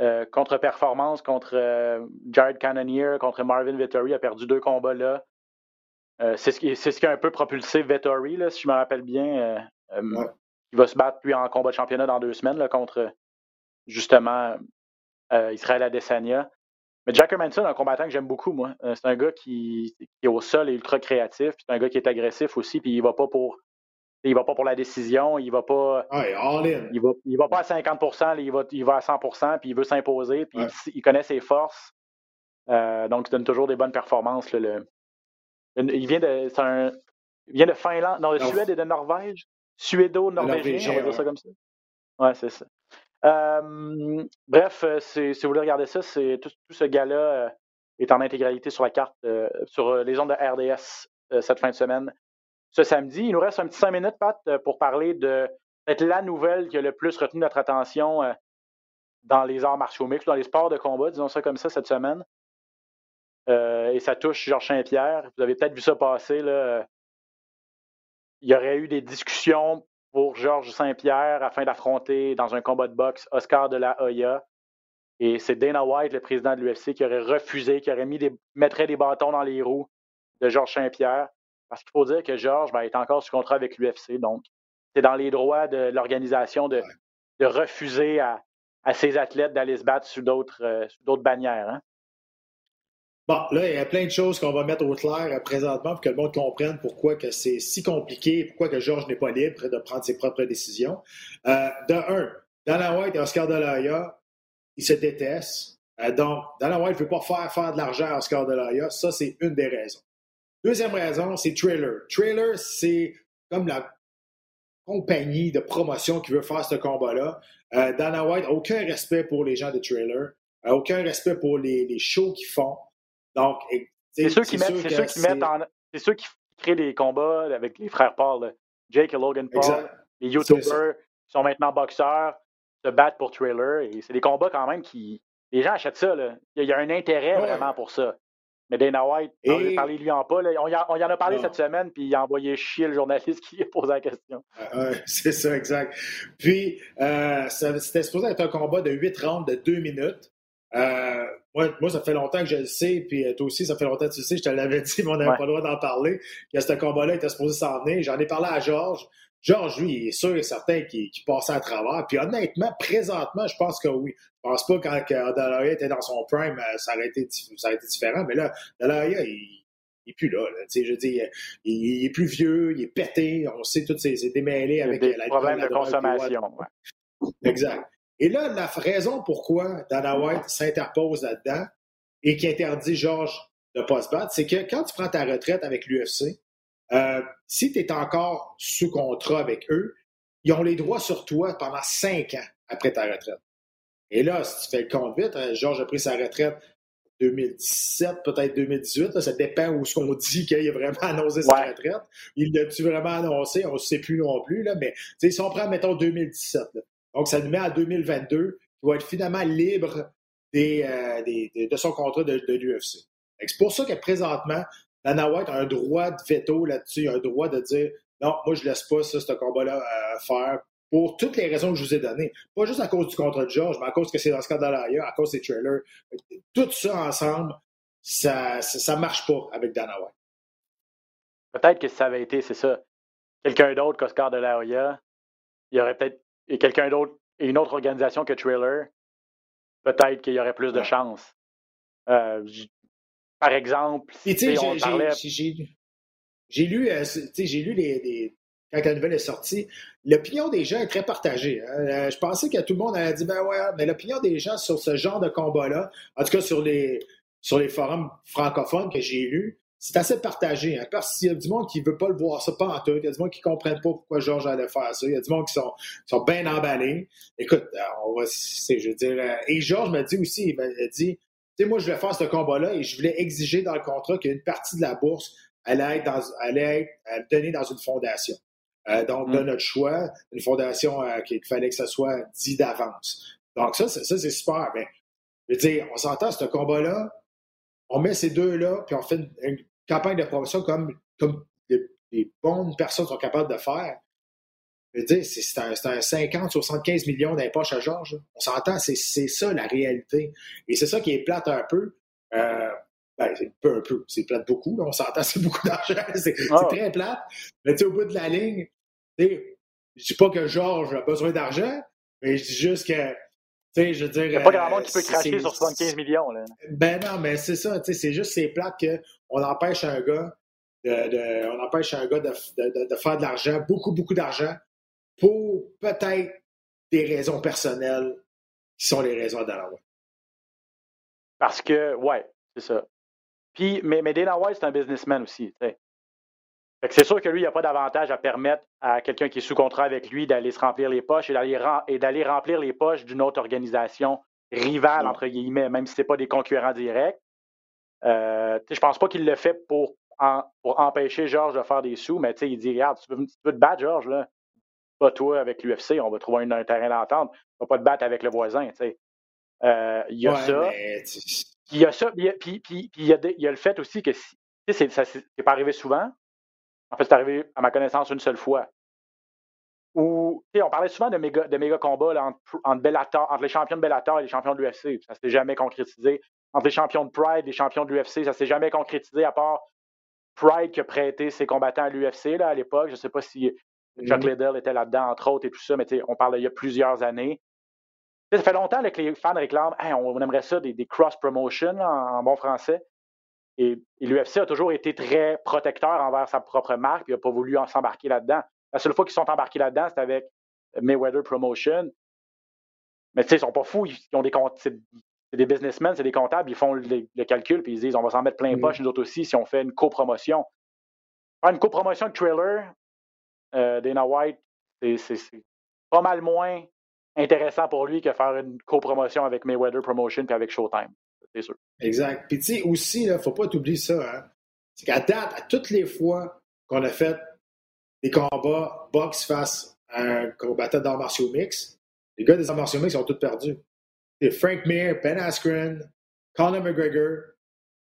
euh, contre-performance contre euh, Jared Cannonier, contre Marvin Vettori, a perdu deux combats là. Euh, c'est ce, qui, c'est ce qui a un peu propulsé Vettori, là, si je me rappelle bien. Ouais. Il va se battre, lui, en combat de championnat dans deux semaines là, contre, justement, Israël Adesanya. Mais Jack Hermanson, un combattant que j'aime beaucoup, moi. C'est un gars qui, qui est au sol et ultra créatif. puis C'est un gars qui est agressif aussi, puis il va pas pour Il va pas pour la décision, il va pas. Ouais, all in. Il va, il va pas à 50 il va, il va à 100% puis il veut s'imposer, puis Ouais. il, il connaît ses forces. Euh, donc, il donne toujours des bonnes performances. là, le- il, vient de, un- il vient de Finlande, non, de Non. Suède et de Norvège? Suédo-norvégien, Norvégien, on va dire ça comme ça. Ouais, c'est ça. Euh, bref, euh, si vous voulez regarder ça, c'est tout, tout ce gars-là est en intégralité sur la carte, euh, sur les ondes de RDS euh, cette fin de semaine. Ce samedi, il nous reste un petit cinq minutes, Pat, euh, pour parler de peut-être la nouvelle qui a le plus retenu notre attention euh, dans les arts martiaux mixtes, dans les sports de combat, disons ça comme ça, cette semaine. Euh, et ça touche Georges Saint-Pierre. Vous avez peut-être vu ça passer. Là. Il y aurait eu des discussions pour Georges Saint-Pierre afin d'affronter dans un combat de boxe Oscar de la Hoya. Et c'est Dana White, le président de l'UFC, qui aurait refusé, qui aurait mis mettrait des bâtons dans les roues de Georges Saint-Pierre. Parce qu'il faut dire que Georges ben, est encore sous contrat avec l'UFC. Donc, c'est dans les droits de l'organisation de, de refuser à, à ses athlètes d'aller se battre sous d'autres euh, bannières. hein. Bon, là, il y a plein de choses qu'on va mettre au clair euh, présentement pour que le monde comprenne pourquoi que c'est si compliqué, pourquoi que Georges n'est pas libre de prendre ses propres décisions. Euh, de un, Dana White et Oscar De La Hoya, ils se détestent. Euh, donc, Dana White ne veut pas faire faire de l'argent à Oscar De La Hoya. Ça, c'est une des raisons. Deuxième raison, c'est Trailer. Trailer, c'est comme la compagnie de promotion qui veut faire ce combat-là. Euh, Dana White n'a aucun respect pour les gens de Trailer, aucun respect pour les, les shows qu'ils font. Donc, C'est ceux qui mettent, c'est ceux qui mettent en, c'est ceux qui créent des combats avec les frères Paul, là. Jake et Logan Paul, Exact. les YouTubers qui sont maintenant boxeurs, se battent pour Trailer. Et c'est des combats quand même qui. Les gens achètent ça. Là. Il y a un intérêt Ouais. vraiment pour ça. Mais Dana White, Et- on a parlé lui en pas. là. On, y en- on y en a parlé Non. cette semaine, puis il a envoyé chier le journaliste qui a posé la question. Euh, ouais, c'est ça, exact. Puis, euh, c'était supposé être un combat de 8 rounds de 2 minutes. Euh, moi, moi, ça fait longtemps que je le sais, puis euh, toi aussi, ça fait longtemps que tu le sais, je te l'avais dit, mais on n'avait Ouais. pas le droit d'en parler, que ce combat-là était supposé s'en venir. J'en ai parlé à Georges. Georges, lui, il est sûr et certain qu'il qu'il passait à travers. Puis honnêtement, présentement, je pense que oui. Je pense pas quand que Dallaya était dans son prime, euh, ça aurait été, dif- ça aurait été différent. Mais là, Dallaya, il, il est plus là. Je dire, il, il est plus vieux, il est pété. On sait tous ses, ses démêlés avec des la problèmes de consommation. ouais. Exact. Et là, la raison pourquoi Dana White s'interpose là-dedans et qui interdit Georges de ne pas se battre, c'est que quand tu prends ta retraite avec l'UFC, euh, si tu es encore sous contrat avec eux, ils ont les droits sur toi pendant cinq ans après ta retraite. Et là, si tu fais le compte vite, hein, Georges a pris sa retraite 2017, peut-être 2018, là, ça dépend où ce qu'on dit qu'il a vraiment annoncé sa retraite. Il l'a-tu vraiment annoncé? On ne sait plus non plus, là, mais si on prend, mettons, 2017, là, donc ça nous met à 2022, il va être finalement libre des, euh, des- de, de son contrat de, de l'UFC. C'est pour ça que présentement, Dana White a un droit de veto là-dessus, il a un droit de dire non, moi je laisse pas ça, ce combat-là euh, faire pour toutes les raisons que je vous ai données. Pas juste à cause du contrat de George, mais à cause que c'est dans ce d'Alaya, à cause des trailers. Tout ça ensemble, ça, ça, ça marche pas avec Dana White. Peut-être que si ça avait été, c'est ça, quelqu'un d'autre qu'Oscar de la Hoya, il y aurait peut-être et quelqu'un d'autre et une autre organisation que Trailer, peut-être qu'il y aurait plus de Ouais. chance. Euh, par exemple, Puis, tu sais, si on j'ai- parlait. lu, euh, j'ai lu les, les- quand la nouvelle est sortie, l'opinion des gens est très partagée. hein. Euh, je pensais que tout le monde allait dire, ben ouais, mais l'opinion des gens sur ce genre de combat-là, en tout cas sur les, sur les forums francophones que j'ai lus, c'est assez partagé. Hein, parce qu'il y a du monde qui ne veut pas le voir ça, pas en tout. Il y a du monde qui ne comprennent pas pourquoi Georges allait faire ça. Il y a du monde qui sont, sont bien emballés. Écoute, euh, on va, c'est, je veux dire, euh, et Georges m'a dit aussi, il m'a dit, tu sais, moi, je voulais faire ce combat-là et je voulais exiger dans le contrat qu'une partie de la bourse allait être, dans, allait être euh, donnée dans une fondation. Euh, donc, de Mm. notre choix, une fondation euh, qu'il fallait que ça soit dit d'avance. Donc, ça, c'est, ça, c'est super. Mais, je veux dire, on s'entend, ce combat-là, on met ces deux-là, puis on fait une, une campagne de promotion comme, comme les, les bonnes personnes sont capables de faire. Je veux dire, c'est, un, c'est un 50, 75 millions d'impoches à Georges. On s'entend, c'est, ça la réalité. Et c'est ça qui est plate un peu. Euh, ben, c'est peu un peu. C'est plate beaucoup. là. On s'entend, c'est beaucoup d'argent. C'est, Ah. très plate. Mais tu sais, au bout de la ligne, je dis pas que Georges a besoin d'argent, mais je dis juste que, tu sais, je veux dire. Il n'y a pas euh, grand monde qui peut cracher sur 75 millions. Là. ben non, mais c'est ça, tu sais, c'est juste c'est plate qu'on empêche un gars on empêche un gars de, de, faire de l'argent, beaucoup, beaucoup d'argent, pour peut-être des raisons personnelles qui sont les raisons de la Parce que, ouais, c'est ça. Puis, mais, mais Dana White, c'est un businessman aussi. C'est sûr que lui, il n'y a pas d'avantage à permettre à quelqu'un qui est sous contrat avec lui d'aller se remplir les poches et d'aller remplir les poches d'une autre organisation rivale, entre guillemets, même si ce n'est pas des concurrents directs. Euh, je pense pas qu'il le fait pour, pour empêcher Georges de faire des sous, mais il dit Regarde, tu veux, tu veux te battre, Georges, là? Pas toi avec l'UFC, on va trouver un, terrain d'entente. On va pas te battre avec le voisin. Euh, il y a ça. Il y a ça, puis il y, a le fait aussi que si, ça n'est pas arrivé souvent. En fait, c'est arrivé, à ma connaissance, une seule fois. Où, on parlait souvent de méga, de méga combats entre, entre, les champions de Bellator et les champions de l'UFC. Ça ne s'est jamais concrétisé. Entre les champions de Pride et les champions de l'UFC, ça ne s'est jamais concrétisé à part Pride qui a prêté ses combattants à l'UFC à l'époque. Je ne sais pas si Chuck mm-hmm. Liddell était là-dedans, entre autres, et tout ça, mais on parle il y a plusieurs années. Ça fait longtemps que les fans réclament on aimerait ça, des, cross-promotions en, bon français. Et, l'UFC a toujours été très protecteur envers sa propre marque, il n'a pas voulu s'embarquer là-dedans. La seule fois qu'ils sont embarqués là-dedans, c'était avec Mayweather Promotion. Mais tu sais, ils sont pas fous, ils ont des c'est des businessmen, c'est des comptables, ils font le, calcul, puis ils disent on va s'en mettre plein mm-hmm. poche, nous autres aussi, si on fait une copromotion. Faire une copromotion de trailer, euh, Dana White, c'est pas mal moins intéressant pour lui que faire une copromotion avec Mayweather Promotion puis avec Showtime. C'est sûr. Exact. Puis tu sais, aussi, il ne faut pas t'oublier ça. Hein? C'est qu'à date, à toutes les fois qu'on a fait des combats box face à un combattant d'arts martiaux mix, les gars des arts martiaux mix ont tous perdu. C'est Frank Mir, Ben Askren, Conor McGregor.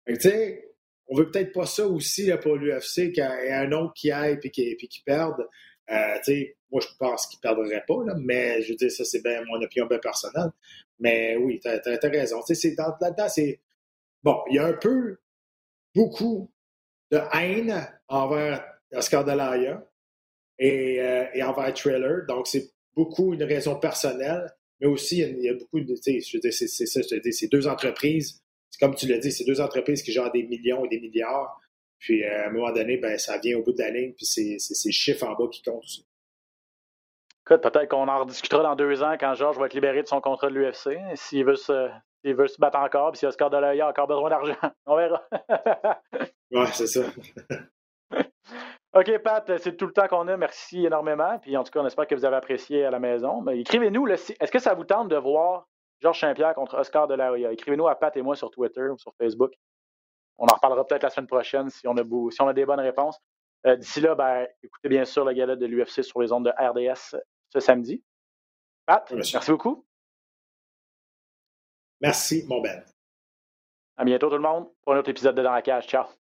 Tu sais, on veut peut-être pas ça aussi pour l'UFC, qu'il y ait un autre qui aille et qui, qui perde. Euh, moi, je pense qu'il ne perdrait pas, là, mais je veux dire, ça, c'est bien mon opinion bien personnelle. Mais oui, tu as, raison. Là-dedans, c'est. Bon, il y a un peu, beaucoup de haine envers Oscar Delaya et, euh, et envers Trailer. Donc, c'est beaucoup une raison personnelle, mais aussi, il y a, beaucoup de. Je veux dire, c'est deux entreprises. Comme tu l'as dit, c'est deux entreprises qui gèrent des millions et des milliards. Puis euh, à un moment donné, ben, ça vient au bout de la ligne, puis c'est ces chiffres en bas qui comptent aussi. Peut-être qu'on en rediscutera dans deux ans quand Georges va être libéré de son contrat de l'UFC. S'il veut se, veut se battre encore, puis si Oscar Delaya a encore besoin d'argent, on verra. ouais, c'est ça. OK, Pat, c'est tout le temps qu'on a. Merci énormément. Puis en tout cas, on espère que vous avez apprécié à la maison. écrivez-nous, est-ce que ça vous tente de voir Georges Saint-Pierre contre Oscar Delaya? Écrivez-nous à Pat et moi sur Twitter ou sur Facebook. On en reparlera peut-être la semaine prochaine si on a, si on a des bonnes réponses. Euh, d'ici là, ben, écoutez bien sûr la galette de l'UFC sur les ondes de RDS ce samedi. Pat, merci beaucoup. Merci, mon Ben. À bientôt tout le monde pour un autre épisode de Dans la cage. Ciao.